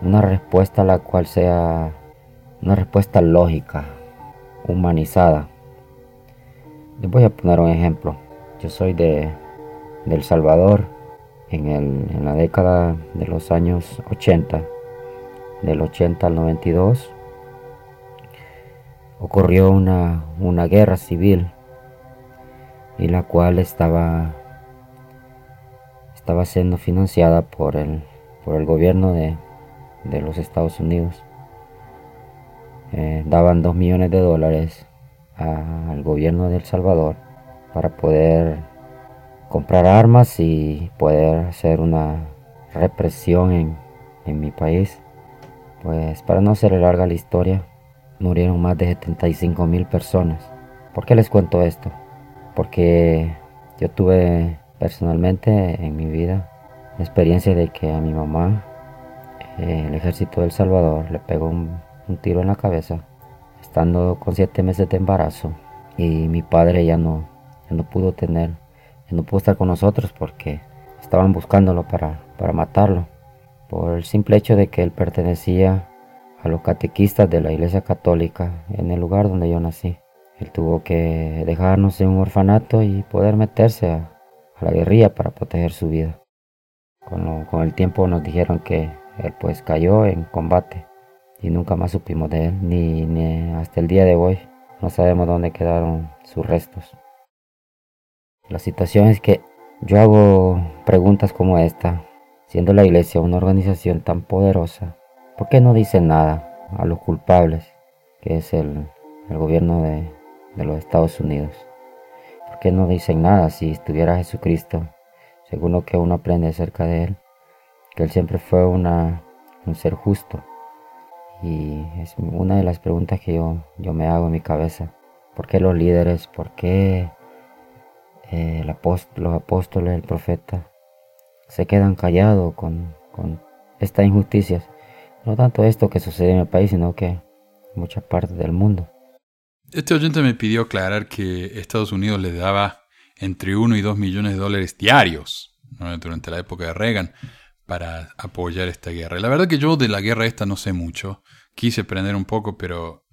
una respuesta a la cual sea una respuesta lógica, humanizada. Les voy a poner un ejemplo. Yo soy de, El Salvador en, en la década de los años 80, del 80 al 92. Ocurrió una, una guerra civil y la cual estaba, estaba siendo financiada por el, por el gobierno de, de los Estados Unidos. Eh, daban 2 millones de dólares al gobierno de El Salvador para poder comprar armas y poder hacer una represión en, en mi país. Pues para no ser larga la historia, murieron más de 75 mil personas. ¿Por qué les cuento esto? Porque yo tuve personalmente en mi vida la experiencia de que a mi mamá el ejército de El Salvador le pegó un tiro en la cabeza, estando con siete meses de embarazo. Y mi padre ya no, ya no pudo tener, ya no pudo estar con nosotros porque estaban buscándolo para, para matarlo. Por el simple hecho de que él pertenecía a los catequistas de la iglesia católica en el lugar donde yo nací. Él tuvo que dejarnos en un orfanato y poder meterse a, la guerrilla para proteger su vida. Con, con el tiempo nos dijeron que él pues cayó en combate y nunca más supimos de él, ni, hasta el día de hoy no sabemos dónde quedaron sus restos. La situación es que yo hago preguntas como esta, siendo la iglesia una organización tan poderosa, ¿por qué no dicen nada a los culpables, que es el, gobierno de, los Estados Unidos? ¿Por qué no dicen nada si estuviera Jesucristo, según lo que uno aprende acerca de él, que él siempre fue una, un ser justo? Y es una de las preguntas que yo, yo me hago en mi cabeza. ¿Por qué los líderes, por qué eh, los apóstoles, el profeta, se quedan callados con, con estas injusticias? No tanto esto que sucede en el país, sino que en muchas partes del mundo. Este oyente me pidió aclarar que Estados Unidos le daba entre 1 y 2 millones de dólares diarios durante la época de Reagan para apoyar esta guerra. La verdad que yo de la guerra esta no sé mucho. Quise aprender un poco, pero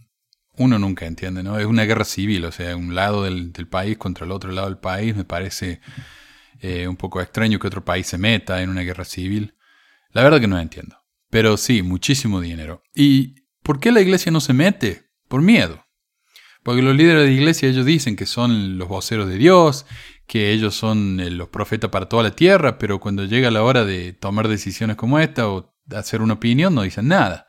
uno nunca entiende, ¿no? Es una guerra civil, o sea, un lado del, país contra el otro lado del país. Me parece eh, un poco extraño que otro país se meta en una guerra civil. La verdad que no entiendo. Pero sí, muchísimo dinero. ¿Y por qué la iglesia no se mete? Por miedo. Porque los líderes de la iglesia ellos dicen que son los voceros de Dios, que ellos son eh, los profetas para toda la tierra, pero cuando llega la hora de tomar decisiones como esta o hacer una opinión no dicen nada.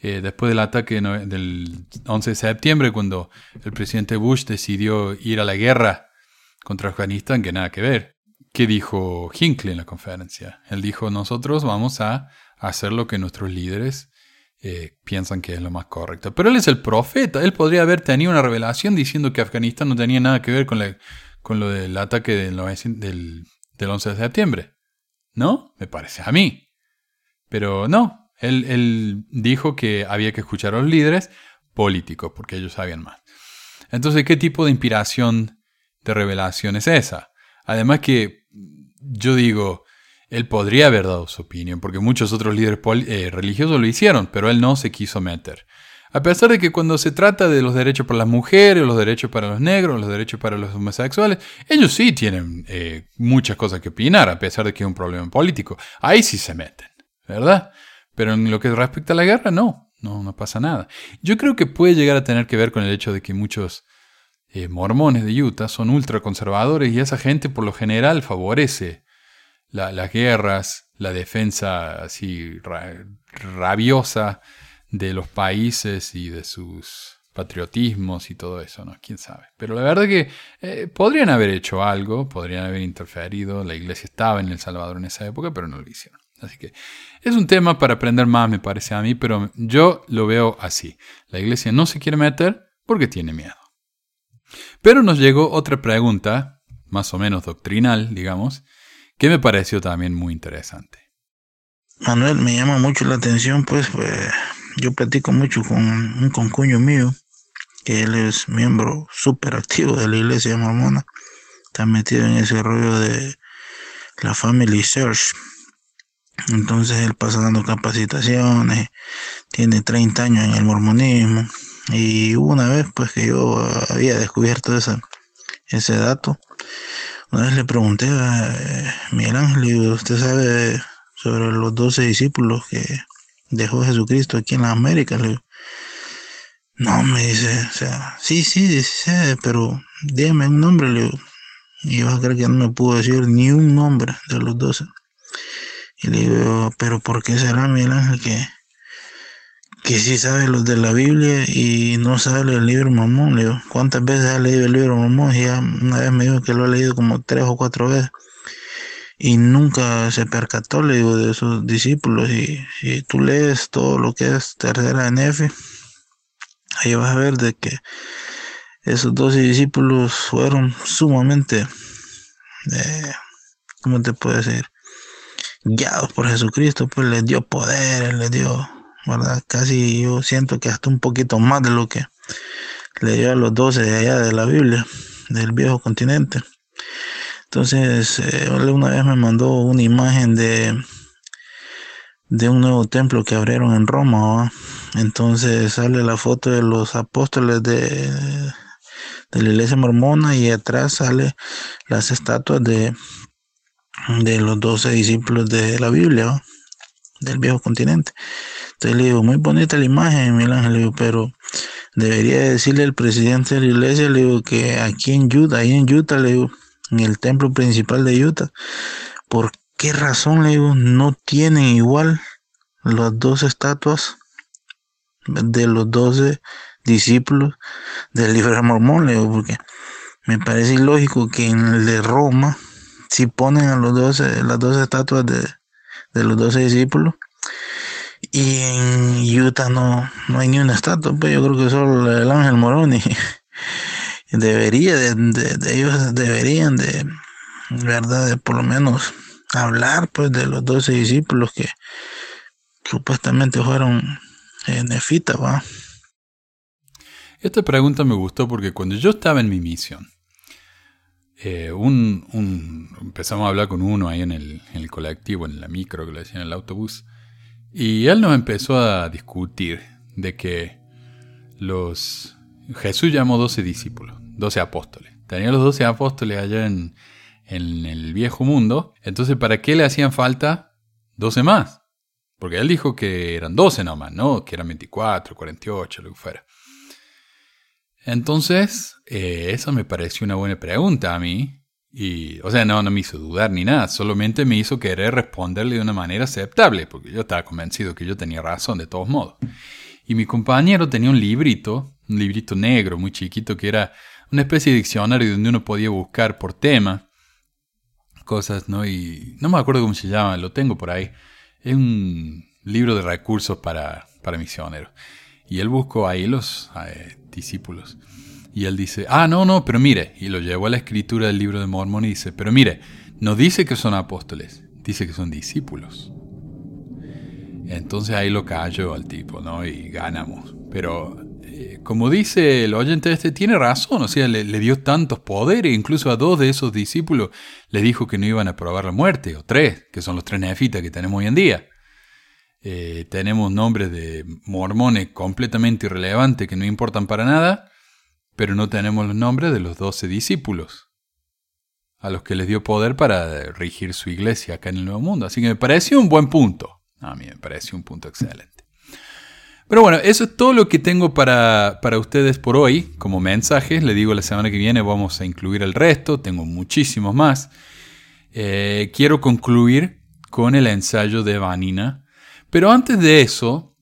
Eh, después del ataque del 11 de septiembre, cuando el presidente Bush decidió ir a la guerra contra Afganistán, que nada que ver. ¿Qué dijo Hinckley en la conferencia? Él dijo, nosotros vamos a hacer lo que nuestros líderes eh, piensan que es lo más correcto. Pero él es el profeta, él podría haber tenido una revelación diciendo que Afganistán no tenía nada que ver con, con lo del ataque del, del, del 11 de septiembre. ¿No? Me parece a mí. Pero no, él, él, dijo que había que escuchar a los líderes políticos, porque ellos sabían más. Entonces, ¿qué tipo de inspiración de revelación es esa? Además que yo digo, él podría haber dado su opinión, porque muchos otros líderes eh, religiosos lo hicieron, pero él no se quiso meter. A pesar de que cuando se trata de los derechos para las mujeres, los derechos para los negros, los derechos para los homosexuales, ellos sí tienen eh, muchas cosas que opinar, a pesar de que es un problema político. Ahí sí se meten, ¿verdad? Pero en lo que respecta a la guerra, no, no, pasa nada. Yo creo que puede llegar a tener que ver con el hecho de que muchos eh, mormones de Utah son ultraconservadores y esa gente por lo general favorece las guerras, la defensa así rabiosa de los países y de sus patriotismos y todo eso, ¿no? ¿Quién sabe? Pero la verdad que eh, podrían haber hecho algo, podrían haber interferido, la iglesia estaba en El Salvador en esa época, pero no lo hicieron. Así que es un tema para aprender más, me parece a mí, pero yo lo veo así. La iglesia no se quiere meter porque tiene miedo. Pero nos llegó otra pregunta, más o menos doctrinal, digamos, que me pareció también muy interesante. Manuel, me llama mucho la atención, pues, pues yo platico mucho con un concuño mío, que él es miembro súper activo de la iglesia mormona, está metido en ese rollo de la Family Search. Entonces él pasa dando capacitaciones, tiene 30 años en el mormonismo, y una vez pues que yo había descubierto esa, ese dato una vez le pregunté a eh, Miguel Ángel, ¿usted sabe sobre los doce discípulos que dejó Jesucristo aquí en la América? no, me dice, o sea, sí, sí, dice, pero dígame un nombre, le digo. Y yo creo que no me pudo decir ni un nombre de los doce. Y le digo, pero ¿por qué será Miguel Ángel que que sí sabe los de la Biblia y no sabe el libro Mormón. Le digo, ¿cuántas veces ha leído el libro Mormón? Y ya una vez me dijo que lo ha leído como tres o cuatro veces. Y nunca se percató, le digo, de sus discípulos. Y si tú lees todo lo que es tercera Nefi, ahí vas a ver de que esos doce discípulos fueron sumamente, eh, ¿cómo te puedo decir? Guiados por Jesucristo, pues les dio poder, les dio ¿verdad? Casi yo siento que hasta un poquito más de lo que le dio a los doce de allá de la Biblia, del viejo continente. Entonces, eh, una vez me mandó una imagen de, de un nuevo templo que abrieron en Roma. Entonces sale la foto de los apóstoles de, de la iglesia mormona y atrás sale las estatuas de, de los doce discípulos de la Biblia, del viejo continente. Entonces le digo, muy bonita la imagen, Miguel pero debería decirle al presidente de la iglesia, le digo, que aquí en Utah, ahí en Utah, le digo, en el templo principal de Utah, ¿por qué razón, le digo, no tienen igual las dos estatuas de los doce discípulos del libro de Mormón, le digo, porque me parece ilógico que en el de Roma, si ponen a los doce, las dos estatuas de, los doce discípulos, y en Utah no, no hay ni una estatua, pues yo creo que solo el Ángel Morón y debería de, ellos deberían de verdad de por lo menos hablar pues de los doce discípulos que supuestamente fueron eh, nefitas va esta pregunta me gustó porque cuando yo estaba en mi misión eh, un, un, empezamos a hablar con uno ahí en el, en el colectivo, en la micro que le decían en el autobús, y él nos empezó a discutir de que los Jesús llamó 12 discípulos, 12 apóstoles. Tenía los 12 apóstoles allá en, el viejo mundo. Entonces, ¿para qué le hacían falta 12 más? Porque él dijo que eran 12 nomás, ¿no? Que eran 24, 48, lo que fuera. Entonces, eh, esa me pareció una buena pregunta a mí. Y, o sea, no, no me hizo dudar ni nada, solamente me hizo querer responderle de una manera aceptable, porque yo estaba convencido que yo tenía razón de todos modos. Y mi compañero tenía un librito, un librito negro muy chiquito que era una especie de diccionario donde uno podía buscar por tema cosas, ¿no? Y no me acuerdo cómo se llama, lo tengo por ahí. Es un libro de recursos para, para misioneros. Y él buscó ahí los eh, discípulos. Y él dice, ah, no, no, pero mire, y lo llevó a la escritura del libro de Mormón y dice, pero mire, no dice que son apóstoles, dice que son discípulos. Entonces ahí lo cayó al tipo, ¿no? Y ganamos. Pero como dice el oyente este, tiene razón, o sea, le, dio tantos poderes, incluso a dos de esos discípulos le dijo que no iban a probar la muerte, o tres, que son los tres nefitas que tenemos hoy en día. Eh, tenemos nombres de mormones completamente irrelevantes que no importan para nada, pero no tenemos los nombres de los doce discípulos, a los que les dio poder para regir su iglesia acá en el Nuevo Mundo. Así que me pareció un buen punto. A mí me pareció un punto excelente. Pero bueno, eso es todo lo que tengo para, para ustedes por hoy como mensajes. Le digo, la semana que viene vamos a incluir el resto. Tengo muchísimos más. Eh, quiero concluir con el ensayo de Vanina. Pero antes de eso,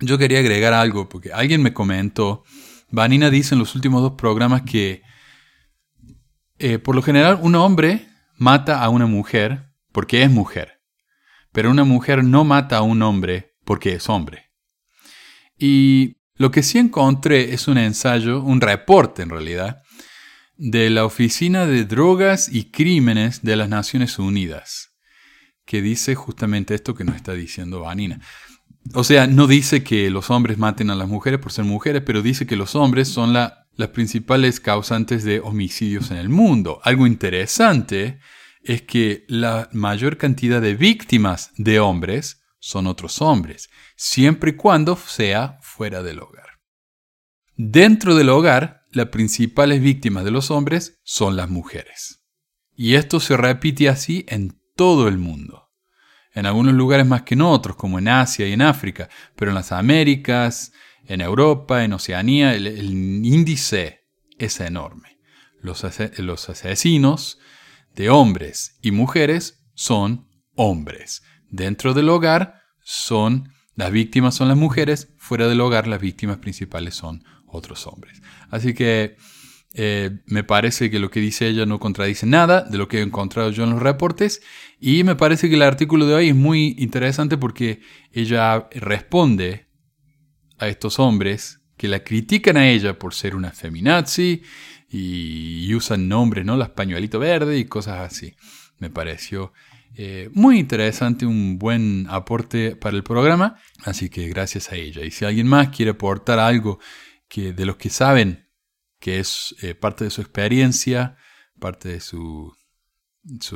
yo quería agregar algo, porque alguien me comentó Vanina dice en los últimos dos programas que eh, por lo general un hombre mata a una mujer porque es mujer, pero una mujer no mata a un hombre porque es hombre. Y lo que sí encontré es un ensayo, un reporte en realidad, de la Oficina de Drogas y Crímenes de las Naciones Unidas, que dice justamente esto que nos está diciendo Vanina. O sea, no dice que los hombres maten a las mujeres por ser mujeres, pero dice que los hombres son las principales causantes de homicidios en el mundo. Algo interesante es que la mayor cantidad de víctimas de hombres son otros hombres, siempre y cuando sea fuera del hogar. Dentro del hogar, las principales víctimas de los hombres son las mujeres. Y esto se repite así en todo el mundo en algunos lugares más que en otros, como en Asia y en África, pero en las Américas, en Europa, en Oceanía, el, índice es enorme. Los, asesinos de hombres y mujeres son hombres. Dentro del hogar son las víctimas son las mujeres, fuera del hogar las víctimas principales son otros hombres. Así que eh, me parece que lo que dice ella no contradice nada de lo que he encontrado yo en los reportes y me parece que el artículo de hoy es muy interesante porque ella responde a estos hombres que la critican a ella por ser una feminazi y, usan nombres, ¿no? Las pañuelito verde y cosas así. Me pareció eh, muy interesante, un buen aporte para el programa, así que gracias a ella. Y si alguien más quiere aportar algo que de los que saben que es eh, parte de su experiencia, parte de sus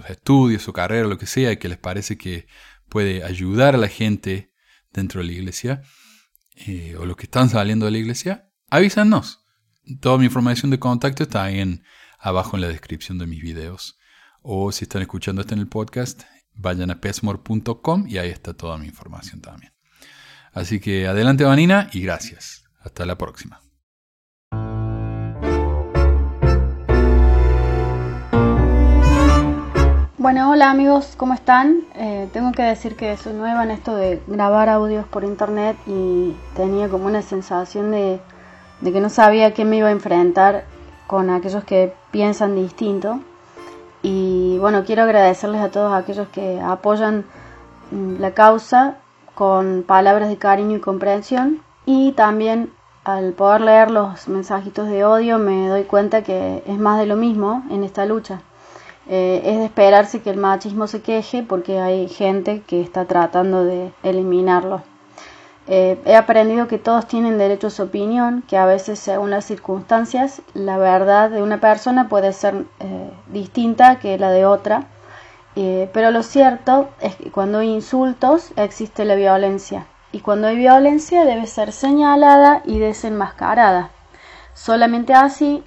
estudios, su carrera, lo que sea, que les parece que puede ayudar a la gente dentro de la iglesia, eh, o los que están saliendo de la iglesia, avísanos. Toda mi información de contacto está ahí en, abajo en la descripción de mis videos. O si están escuchando esto en el podcast, vayan a pesmore.com y ahí está toda mi información también. Así que adelante Vanina y gracias. Hasta la próxima. Bueno, hola amigos, ¿cómo están? Eh, tengo que decir que soy nueva en esto de grabar audios por internet y tenía como una sensación de, que no sabía qué me iba a enfrentar con aquellos que piensan distinto. Y bueno, quiero agradecerles a todos aquellos que apoyan mm, la causa con palabras de cariño y comprensión. Y también al poder leer los mensajitos de odio me doy cuenta que es más de lo mismo en esta lucha. Eh, es de esperarse que el machismo se queje porque hay gente que está tratando de eliminarlo. Eh, he aprendido que todos tienen derecho a su opinión, que a veces según las circunstancias la verdad de una persona puede ser eh, distinta que la de otra, pero lo cierto es que cuando hay insultos existe la violencia y cuando hay violencia debe ser señalada y desenmascarada. Solamente así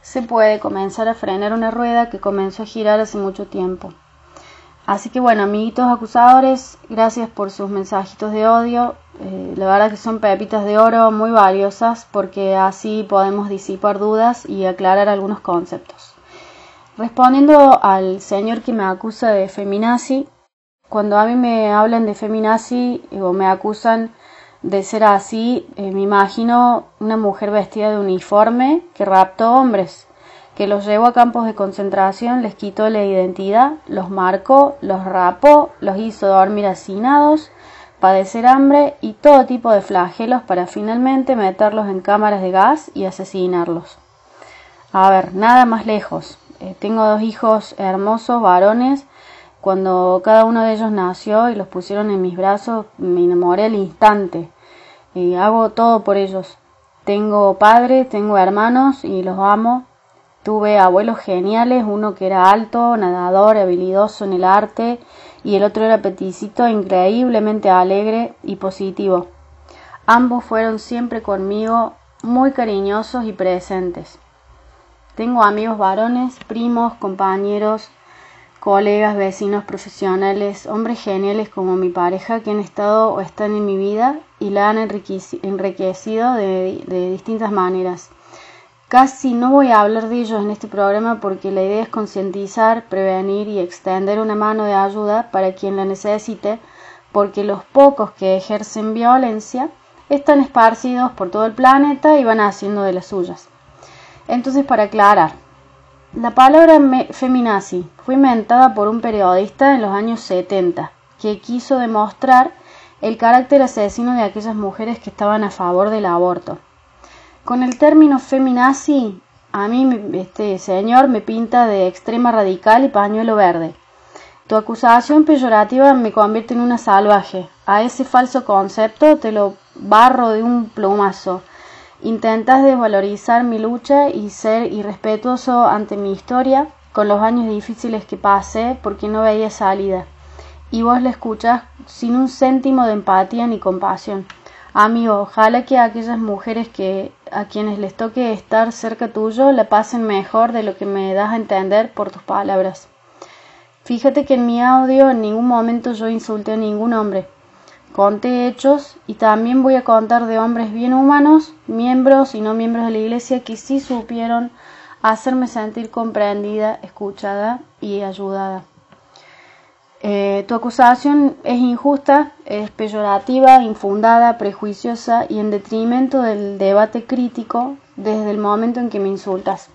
se puede comenzar a frenar una rueda que comenzó a girar hace mucho tiempo. Así que bueno, amiguitos acusadores, gracias por sus mensajitos de odio. Eh, la verdad que son pepitas de oro muy valiosas porque así podemos disipar dudas y aclarar algunos conceptos. Respondiendo al señor que me acusa de feminazi, cuando a mí me hablan de feminazi o me acusan de ser así, eh, me imagino una mujer vestida de uniforme que raptó hombres, que los llevó a campos de concentración, les quitó la identidad, los marcó, los rapó, los hizo dormir hacinados, padecer hambre y todo tipo de flagelos para finalmente meterlos en cámaras de gas y asesinarlos. A ver, nada más lejos. Eh, tengo dos hijos hermosos, varones. Cuando cada uno de ellos nació y los pusieron en mis brazos, me enamoré al instante. y hago todo por ellos. Tengo padres, tengo hermanos y los amo. Tuve abuelos geniales, uno que era alto, nadador, habilidoso en el arte, y el otro era peticito, increíblemente alegre y positivo. Ambos fueron siempre conmigo muy cariñosos y presentes. Tengo amigos varones, primos, compañeros, colegas, vecinos, profesionales, hombres geniales como mi pareja que han estado o están en mi vida y la han enriquecido de, de distintas maneras. Casi no voy a hablar de ellos en este programa porque la idea es concientizar, prevenir y extender una mano de ayuda para quien la necesite, porque los pocos que ejercen violencia están esparcidos por todo el planeta y van haciendo de las suyas. Entonces, para aclarar, la palabra feminazi fue inventada por un periodista en los años 70 que quiso demostrar el carácter asesino de aquellas mujeres que estaban a favor del aborto. Con el término feminazi, a mí este señor me pinta de extrema radical y pañuelo verde. Tu acusación peyorativa me convierte en una salvaje. A ese falso concepto te lo barro de un plumazo. Intentas desvalorizar mi lucha y ser irrespetuoso ante mi historia con los años difíciles que pasé porque no veía salida. Y vos la escuchas sin un céntimo de empatía ni compasión. Amigo, ojalá que aquellas mujeres que a quienes les toque estar cerca tuyo la pasen mejor de lo que me das a entender por tus palabras. Fíjate que en mi audio en ningún momento yo insulté a ningún hombre. Conté hechos y también voy a contar de hombres bien humanos, miembros y no miembros de la iglesia que sí supieron hacerme sentir comprendida, escuchada y ayudada. Eh, tu acusación es injusta, es peyorativa, infundada, prejuiciosa y en detrimento del debate crítico desde el momento en que me insultas.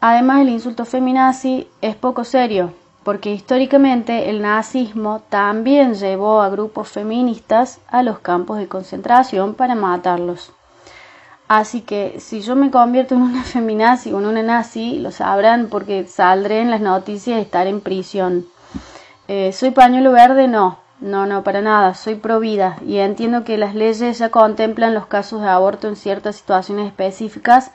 Además, el insulto feminazi es poco serio, porque históricamente el nazismo también llevó a grupos feministas a los campos de concentración para matarlos. Así que si yo me convierto en una feminazi o en una nazi, lo sabrán porque saldré en las noticias de estar en prisión. Eh, ¿Soy pañuelo verde? No, no, no, para nada. Soy pro vida y entiendo que las leyes ya contemplan los casos de aborto en ciertas situaciones específicas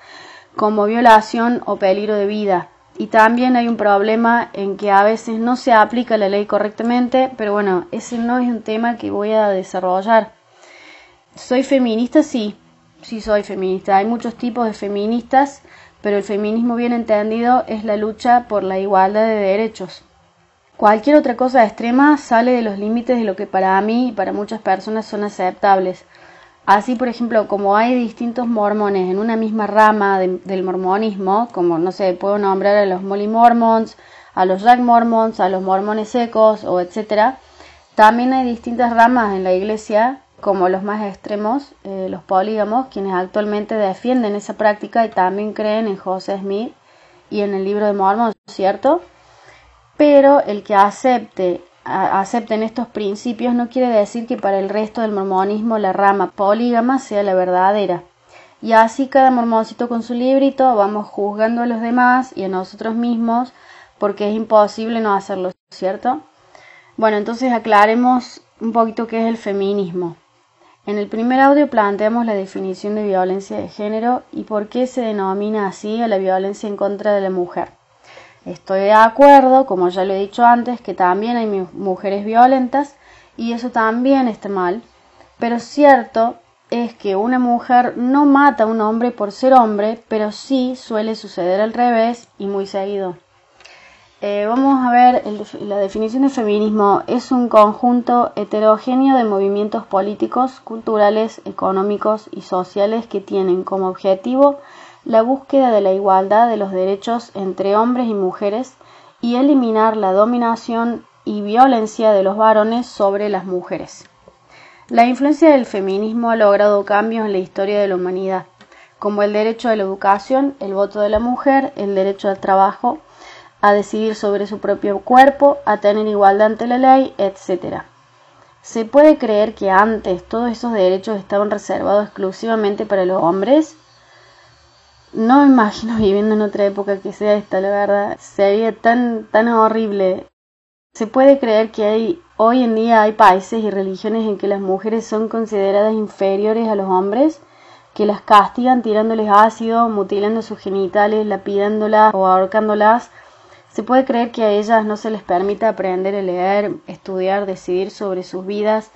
como violación o peligro de vida y también hay un problema en que a veces no se aplica la ley correctamente, pero bueno, ese no es un tema que voy a desarrollar. ¿Soy feminista? Sí, sí soy feminista. Hay muchos tipos de feministas, pero el feminismo bien entendido es la lucha por la igualdad de derechos. Cualquier otra cosa extrema sale de los límites de lo que para mí y para muchas personas son aceptables. Así, por ejemplo, como hay distintos mormones en una misma rama del mormonismo, como, no sé, puedo nombrar a los Molly Mormons, a los Jack Mormons, a los mormones secos, o etcétera, también hay distintas ramas en la iglesia, como los más extremos, eh, los polígamos, quienes actualmente defienden esa práctica y también creen en José Smith y en el libro de Mormon, ¿cierto? Pero el que acepte acepten estos principios no quiere decir que para el resto del mormonismo la rama polígama sea la verdadera. Y así cada mormoncito con su librito vamos juzgando a los demás y a nosotros mismos porque es imposible no hacerlo, ¿cierto? Bueno, entonces aclaremos un poquito qué es el feminismo. En el primer audio planteamos la definición de violencia de género y por qué se denomina así a la violencia en contra de la mujer. Estoy de acuerdo, como ya lo he dicho antes, que también hay mujeres violentas y eso también está mal, pero cierto es que una mujer no mata a un hombre por ser hombre, pero sí suele suceder al revés y muy seguido. Eh, vamos a ver la definición de feminismo. Es un conjunto heterogéneo de movimientos políticos, culturales, económicos y sociales que tienen como objetivo la búsqueda de la igualdad de los derechos entre hombres y mujeres y eliminar la dominación y violencia de los varones sobre las mujeres. La influencia del feminismo ha logrado cambios en la historia de la humanidad, como el derecho a la educación, el voto de la mujer, el derecho al trabajo, a decidir sobre su propio cuerpo, a tener igualdad ante la ley, etc. ¿Se puede creer que antes todos esos derechos estaban reservados exclusivamente para los hombres? No me imagino viviendo en otra época que sea esta, la verdad. Sería tan, tan horrible. ¿Se puede creer que hay, hoy en día hay países y religiones en que las mujeres son consideradas inferiores a los hombres? que las castigan tirándoles ácido, mutilando sus genitales, lapidándolas o ahorcándolas se puede creer que a ellas no se les permite aprender a leer, estudiar, decidir sobre sus vidas,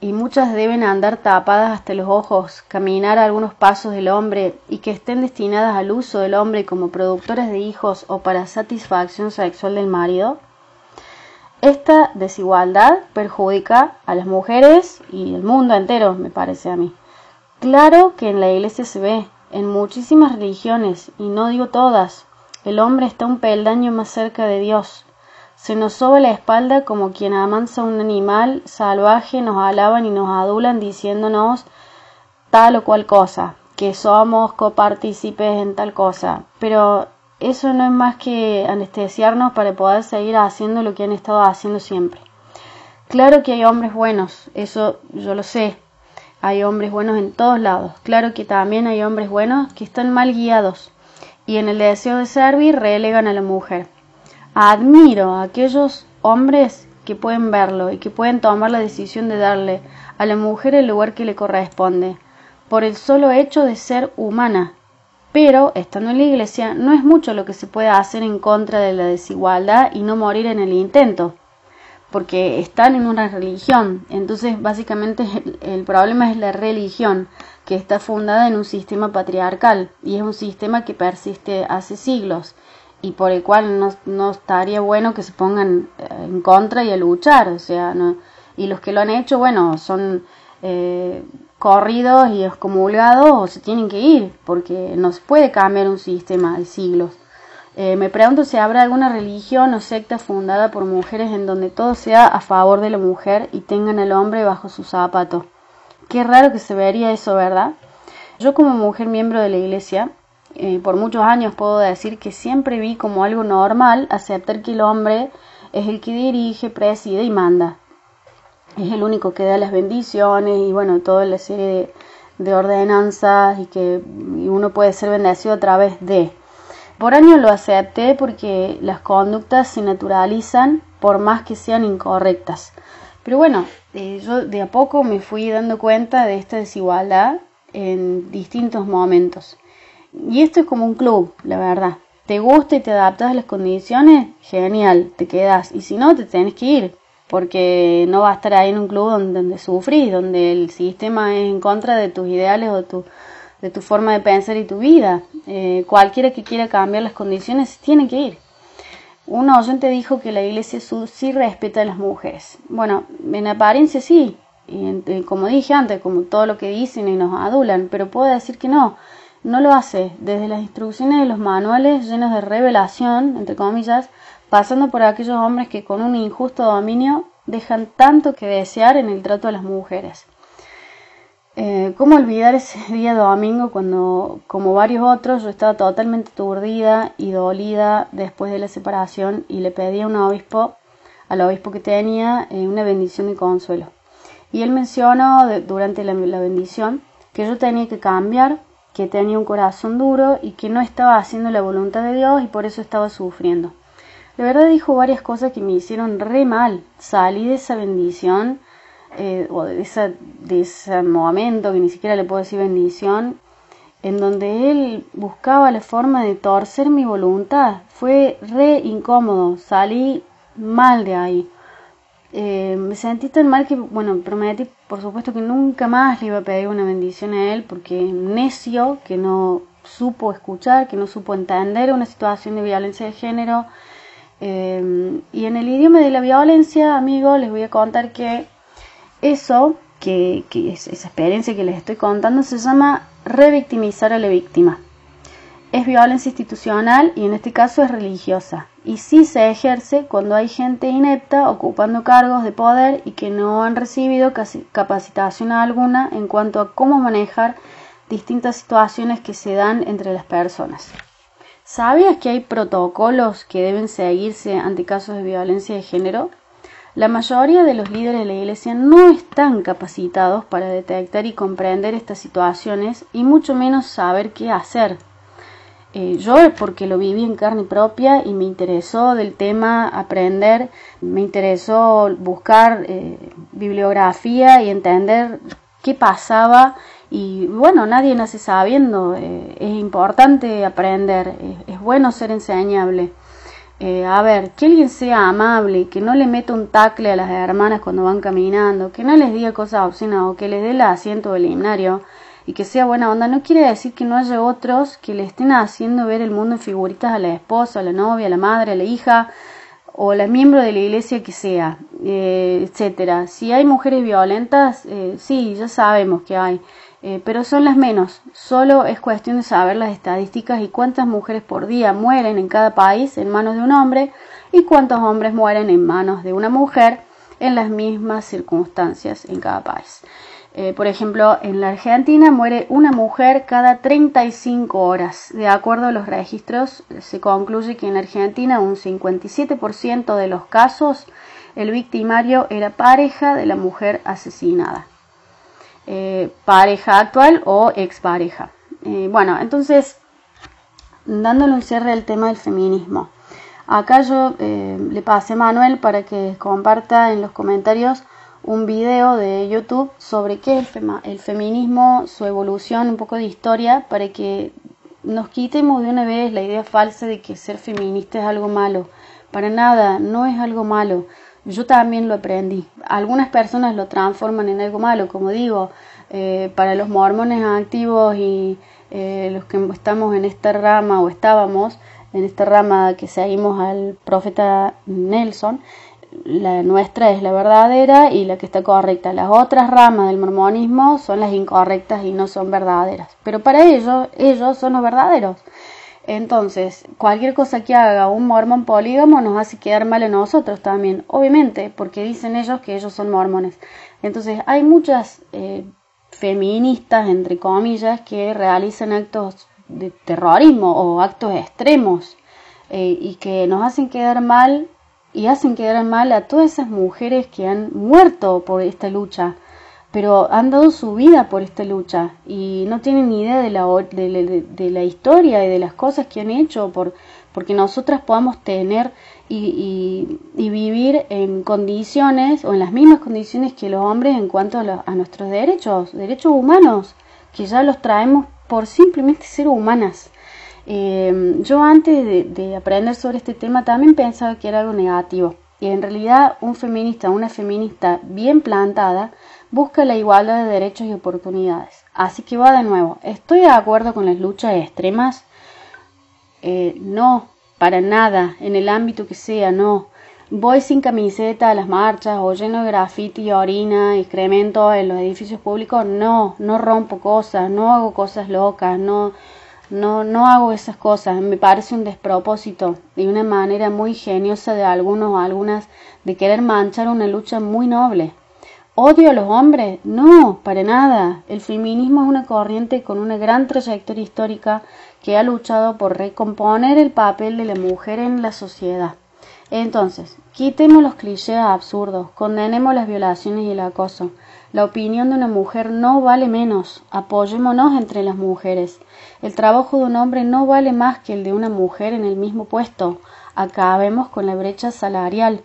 y muchas deben andar tapadas hasta los ojos, caminar algunos pasos del hombre, y que estén destinadas al uso del hombre como productoras de hijos o para satisfacción sexual del marido? Esta desigualdad perjudica a las mujeres y el mundo entero, me parece a mí. Claro que en la iglesia se ve, en muchísimas religiones, y no digo todas, el hombre está un peldaño más cerca de Dios. Se nos soba la espalda como quien amansa un animal salvaje, nos alaban y nos adulan diciéndonos tal o cual cosa, que somos copartícipes en tal cosa. Pero eso no es más que anestesiarnos para poder seguir haciendo lo que han estado haciendo siempre. Claro que hay hombres buenos, eso yo lo sé. Hay hombres buenos en todos lados. Claro que también hay hombres buenos que están mal guiados y en el deseo de servir relegan a la mujer. Admiro a aquellos hombres que pueden verlo y que pueden tomar la decisión de darle a la mujer el lugar que le corresponde, por el solo hecho de ser humana. Pero, estando en la iglesia, no es mucho lo que se puede hacer en contra de la desigualdad y no morir en el intento, porque están en una religión. Entonces, básicamente, el, problema es la religión que está fundada en un sistema patriarcal y es un sistema que persiste hace siglos y por el cual no, estaría bueno que se pongan eh, en contra y a luchar, o sea, no, y los que lo han hecho, bueno, son eh, corridos y excomulgados o se tienen que ir, porque no se puede cambiar un sistema de siglos. Eh, me pregunto si habrá alguna religión o secta fundada por mujeres en donde todo sea a favor de la mujer y tengan al hombre bajo su zapato. Qué raro que se vería eso, ¿verdad? Yo como mujer miembro de la iglesia, eh, por muchos años puedo decir que siempre vi como algo normal aceptar que el hombre es el que dirige, preside y manda. Es el único que da las bendiciones y bueno, toda la serie de, ordenanzas y que uno puede ser bendecido a través de. Por años lo acepté porque las conductas se naturalizan por más que sean incorrectas. Pero bueno, eh, yo de a poco me fui dando cuenta de esta desigualdad en distintos momentos. Y esto es como un club, la verdad. Te gusta y te adaptas a las condiciones, genial, te quedas. Y si no, te tienes que ir, porque no va a estar ahí en un club donde, sufrís, donde el sistema es en contra de tus ideales o tu, de tu forma de pensar y tu vida. Eh, cualquiera que quiera cambiar las condiciones tiene que ir. Un oyente dijo que la iglesia sí respeta a las mujeres. Bueno, en apariencia sí, y como dije antes, como todo lo que dicen y nos adulan, pero puedo decir que no, no lo hace. Desde las instrucciones de los manuales llenos de revelación, entre comillas, pasando por aquellos hombres que con un injusto dominio dejan tanto que desear en el trato a las mujeres. Eh, ¿Cómo olvidar ese día domingo cuando, como varios otros, yo estaba totalmente aturdida y dolida después de la separación y le pedí a un obispo, al obispo que tenía, eh, una bendición y consuelo? Y él mencionó durante la, la bendición que yo tenía que cambiar, que tenía un corazón duro y que no estaba haciendo la voluntad de Dios y por eso estaba sufriendo. La verdad dijo varias cosas que me hicieron re mal. Salí de esa bendición eh, o de, ese momento que ni siquiera le puedo decir bendición, en donde él buscaba la forma de torcer mi voluntad. Fue re incómodo, salí mal de ahí. Eh, me sentí tan mal que, bueno, prometí por supuesto que nunca más le iba a pedir una bendición a él porque necio, que no supo escuchar, que no supo entender una situación de violencia de género Eh, y en el idioma de la violencia, amigos, les voy a contar que eso, que, que esa experiencia que les estoy contando, se llama revictimizar a la víctima. Es violencia institucional y en este caso es religiosa. Y sí se ejerce cuando hay gente inepta ocupando cargos de poder y que no han recibido capacitación alguna en cuanto a cómo manejar distintas situaciones que se dan entre las personas. ¿Sabías que hay protocolos que deben seguirse ante casos de violencia de género? La mayoría de los líderes de la Iglesia no están capacitados para detectar y comprender estas situaciones y mucho menos saber qué hacer. Eh, yo es porque lo viví en carne propia y me interesó del tema aprender, me interesó buscar eh, bibliografía y entender qué pasaba y bueno, nadie nace sabiendo, eh, es importante aprender, es, bueno ser enseñable. Eh, a ver, que alguien sea amable, que no le meta un tacle a las hermanas cuando van caminando, que no les diga cosas obscenas o que les dé el asiento del himnario y que sea buena onda, no quiere decir que no haya otros que le estén haciendo ver el mundo en figuritas a la esposa, a la novia, a la madre, a la hija o a la miembro de la iglesia que sea, eh, etcétera. Si hay mujeres violentas, sí, ya sabemos que hay. Eh, pero son las menos. Solo es cuestión de saber las estadísticas y cuántas mujeres por día mueren en cada país en manos de un hombre y cuántos hombres mueren en manos de una mujer en las mismas circunstancias en cada país. Eh, por ejemplo, en la Argentina muere una mujer cada 35 horas. De acuerdo a los registros, se concluye que en Argentina un 57% de los casos el victimario era pareja de la mujer asesinada. Eh, pareja actual o expareja. Eh, bueno, entonces, dándole un cierre al tema del feminismo. Acá yo eh, le pasé a Manuel para que comparta en los comentarios un video de YouTube sobre qué es el, feminismo, su evolución, un poco de historia, para que nos quitemos de una vez la idea falsa de que ser feminista es algo malo. Para nada, no es algo malo. Yo también lo aprendí. Algunas personas lo transforman en algo malo, como digo, eh, para los mormones activos y eh, los que estamos en esta rama o estábamos en esta rama que seguimos al profeta Nelson, la nuestra es la verdadera y la que está correcta. Las otras ramas del mormonismo son las incorrectas y no son verdaderas. Pero para ellos, ellos son los verdaderos. Entonces, cualquier cosa que haga un mormón polígamo nos hace quedar mal a nosotros también, obviamente, porque dicen ellos que ellos son mormones. Entonces, hay muchas eh, feministas, entre comillas, que realizan actos de terrorismo o actos extremos eh, y que nos hacen quedar mal y hacen quedar mal a todas esas mujeres que han muerto por esta lucha pero han dado su vida por esta lucha y no tienen ni idea de la, de, la historia y de las cosas que han hecho por porque nosotras podamos tener y, y, vivir en condiciones o en las mismas condiciones que los hombres en cuanto a, nuestros derechos, derechos humanos, que ya los traemos por simplemente ser humanas. Eh, yo antes de, de aprender sobre este tema también pensaba que era algo negativo y en realidad un feminista, una feminista bien plantada, busca la igualdad de derechos y oportunidades. Así que va de nuevo, ¿estoy de acuerdo con las luchas extremas? Eh, no, para nada, en el ámbito que sea, no. Voy sin camiseta a las marchas o lleno de grafiti, orina, excremento en los edificios públicos, no, no rompo cosas, no hago cosas locas, no, no, no hago esas cosas. Me parece un despropósito y una manera muy geniosa de algunos o algunas de querer manchar una lucha muy noble. ¿Odio a los hombres? No, para nada. El feminismo es una corriente con una gran trayectoria histórica que ha luchado por recomponer el papel de la mujer en la sociedad. Entonces, quitemos los clichés absurdos, condenemos las violaciones y el acoso. La opinión de una mujer no vale menos, apoyémonos entre las mujeres. El trabajo de un hombre no vale más que el de una mujer en el mismo puesto. Acabemos con la brecha salarial.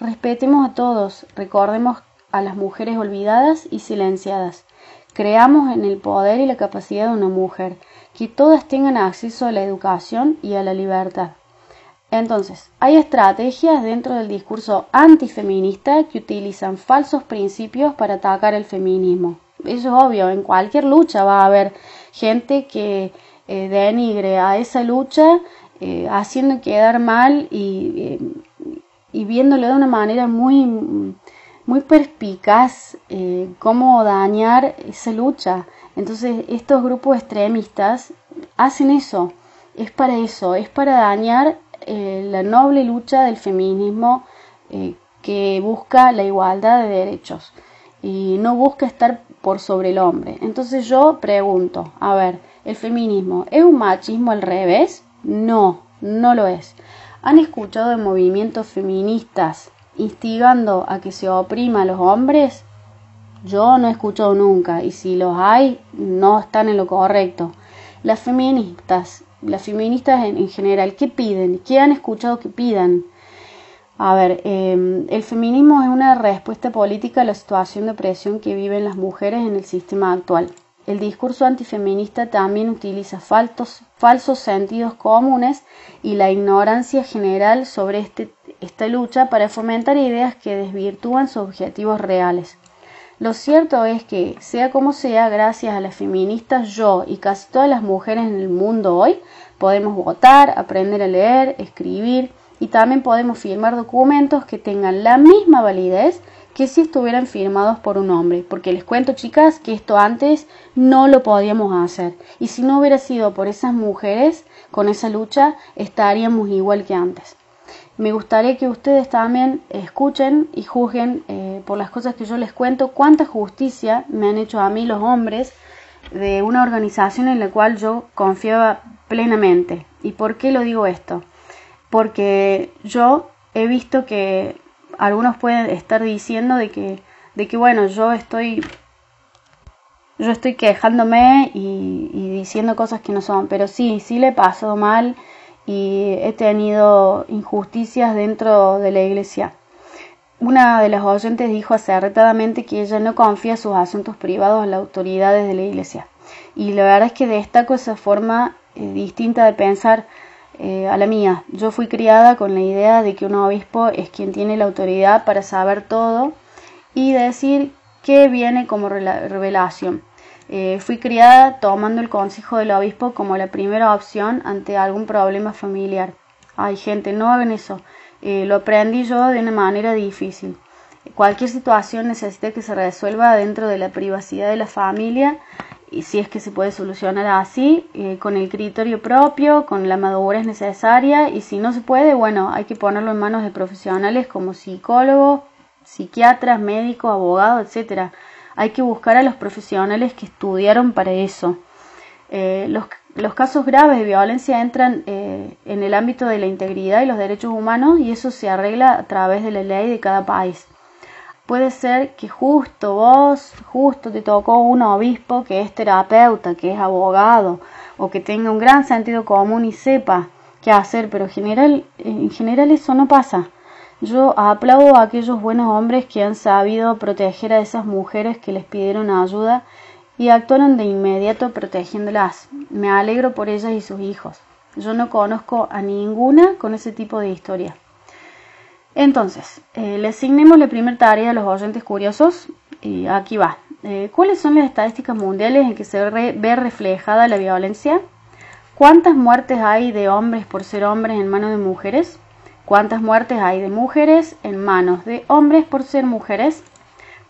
Respetemos a todos, recordemos a las mujeres olvidadas y silenciadas. Creamos en el poder y la capacidad de una mujer, que todas tengan acceso a la educación y a la libertad. Entonces, hay estrategias dentro del discurso antifeminista que utilizan falsos principios para atacar el feminismo. Eso es obvio, en cualquier lucha va a haber gente que eh, denigre a esa lucha eh, haciendo quedar mal y, y, viéndole de una manera muy, muy perspicaz cómo dañar esa lucha. Entonces estos grupos extremistas hacen eso, es para eso, es para dañar la noble lucha del feminismo que busca la igualdad de derechos y no busca estar por sobre el hombre. Entonces yo pregunto, a ver, ¿el feminismo es un machismo al revés? No, no lo es. ¿Han escuchado de movimientos feministas instigando a que se oprima a los hombres? Yo no he escuchado nunca y si los hay, no están en lo correcto. Las feministas, las feministas en, en general, ¿qué piden? ¿Qué han escuchado que pidan? A ver, em, el feminismo es una respuesta política a la situación de opresión que viven las mujeres en el sistema actual. El discurso antifeminista también utiliza faltos, falsos sentidos comunes y la ignorancia general sobre este, esta lucha para fomentar ideas que desvirtúan sus objetivos reales. Lo cierto es que, sea como sea, gracias a las feministas, yo y casi todas las mujeres en el mundo hoy podemos votar, aprender a leer, escribir, y también podemos firmar documentos que tengan la misma validez que si estuvieran firmados por un hombre, porque les cuento chicas que esto antes no lo podíamos hacer y si no hubiera sido por esas mujeres con esa lucha estaríamos igual que antes. Me gustaría que ustedes también escuchen y juzguen eh, por las cosas que yo les cuento cuánta justicia me han hecho a mí los hombres de una organización en la cual yo confiaba plenamente. ¿Y por qué lo digo esto? porque yo he visto que algunos pueden estar diciendo de que, de que bueno, yo estoy yo estoy quejándome y, diciendo cosas que no son, pero sí, sí le he pasado mal y he tenido injusticias dentro de la iglesia. Una de las oyentes dijo acertadamente que ella no confía sus asuntos privados a las autoridades de la iglesia. Y la verdad es que destaco esa forma eh, distinta de pensar eh, a la mía. Yo fui criada con la idea de que un obispo es quien tiene la autoridad para saber todo y decir qué viene como revelación. Eh, fui criada tomando el consejo del obispo como la primera opción ante algún problema familiar. Ay, gente, no hagan eso. Eh, lo aprendí yo de una manera difícil. Cualquier situación necesita que se resuelva dentro de la privacidad de la familia y si es que se puede solucionar así, eh, con el criterio propio, con la madurez necesaria, y si no se puede, bueno, hay que ponerlo en manos de profesionales como psicólogos, psiquiatras, médicos, abogados, etcétera. Hay que buscar a los profesionales que estudiaron para eso. Eh, los, casos graves de violencia entran eh, en el ámbito de la integridad y los derechos humanos y eso se arregla a través de la ley de cada país puede ser que justo vos, justo te tocó un obispo que es terapeuta, que es abogado, o que tenga un gran sentido común y sepa qué hacer, pero en general, en general eso no pasa. Yo aplaudo a aquellos buenos hombres que han sabido proteger a esas mujeres que les pidieron ayuda y actuaron de inmediato protegiéndolas. Me alegro por ellas y sus hijos. Yo no conozco a ninguna con ese tipo de historia. Entonces, eh, le asignemos la primera tarea a los oyentes curiosos y aquí va. Eh, ¿Cuáles son las estadísticas mundiales en que se ve reflejada la violencia? ¿Cuántas muertes hay de hombres por ser hombres en manos de mujeres? ¿Cuántas muertes hay de mujeres en manos de hombres por ser mujeres?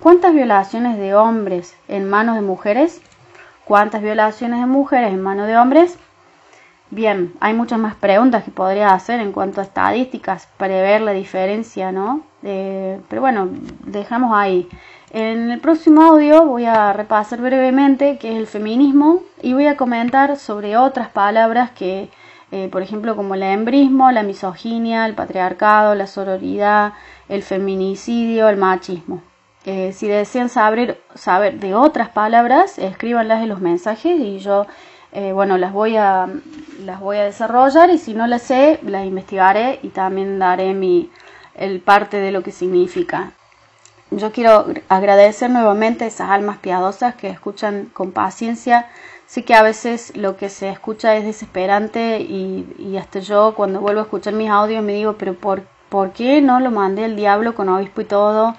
¿Cuántas violaciones de hombres en manos de mujeres? ¿Cuántas violaciones de mujeres en manos de hombres? Bien, hay muchas más preguntas que podría hacer en cuanto a estadísticas para ver la diferencia, ¿no? Pero bueno, dejamos ahí. En el próximo audio voy a repasar brevemente qué es el feminismo y voy a comentar sobre otras palabras que, eh, por ejemplo, como el embrismo, la misoginia, el patriarcado, la sororidad, el feminicidio, el machismo. Eh, si desean saber, saber de otras palabras, escríbanlas en los mensajes y yo eh, bueno, las voy, a, las voy a desarrollar y si no las sé, las investigaré y también daré mi, el parte de lo que significa. Yo quiero agradecer nuevamente a esas almas piadosas que escuchan con paciencia. Sé que a veces lo que se escucha es desesperante y, y hasta yo cuando vuelvo a escuchar mis audios me digo, pero ¿por, ¿por qué no lo mandé el diablo con obispo y todo?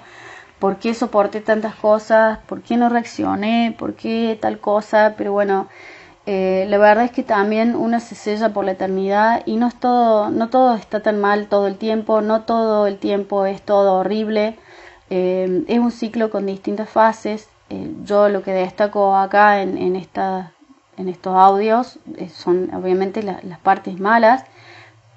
¿Por qué soporté tantas cosas? ¿Por qué no reaccioné? ¿Por qué tal cosa? Pero bueno, Eh, la verdad es que también uno se sella por la eternidad y no es todo, no todo está tan mal todo el tiempo, no todo el tiempo es todo horrible. Eh, es un ciclo con distintas fases. Eh, yo lo que destaco acá en, en, esta, en estos audios son obviamente las partes malas,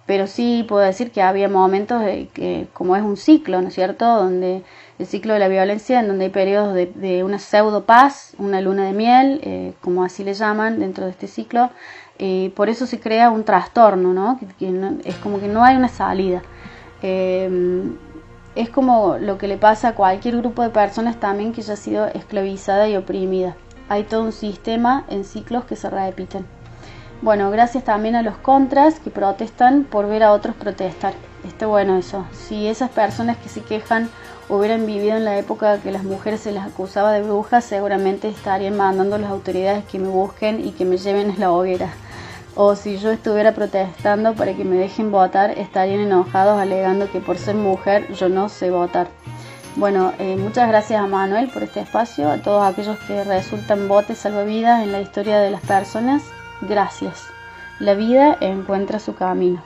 pero sí puedo decir que había momentos de que, como es un ciclo, ¿no es cierto?, donde el ciclo de la violencia, en donde hay periodos de, una pseudo paz, una luna de miel, eh, como así le llaman dentro de este ciclo, y por eso se crea un trastorno, ¿no? Es como que no hay una salida. Em, es como lo que le pasa a cualquier grupo de personas también que ya ha sido esclavizada y oprimida. Hay todo un sistema en ciclos que se repiten. Bueno, gracias también a los contras que protestan por ver a otros protestar. Está bueno eso. Si esas personas que se quejan hubieran vivido en la época que las mujeres se les acusaba de brujas, seguramente estarían mandando a las autoridades que me busquen y que me lleven a la hoguera. O si yo estuviera protestando para que me dejen votar, estarían enojados alegando que por ser mujer yo no sé votar. Bueno, eh, muchas gracias a Manuel por este espacio, a todos aquellos que resultan botes salvavidas en la historia de las personas Gracias. La vida encuentra su camino.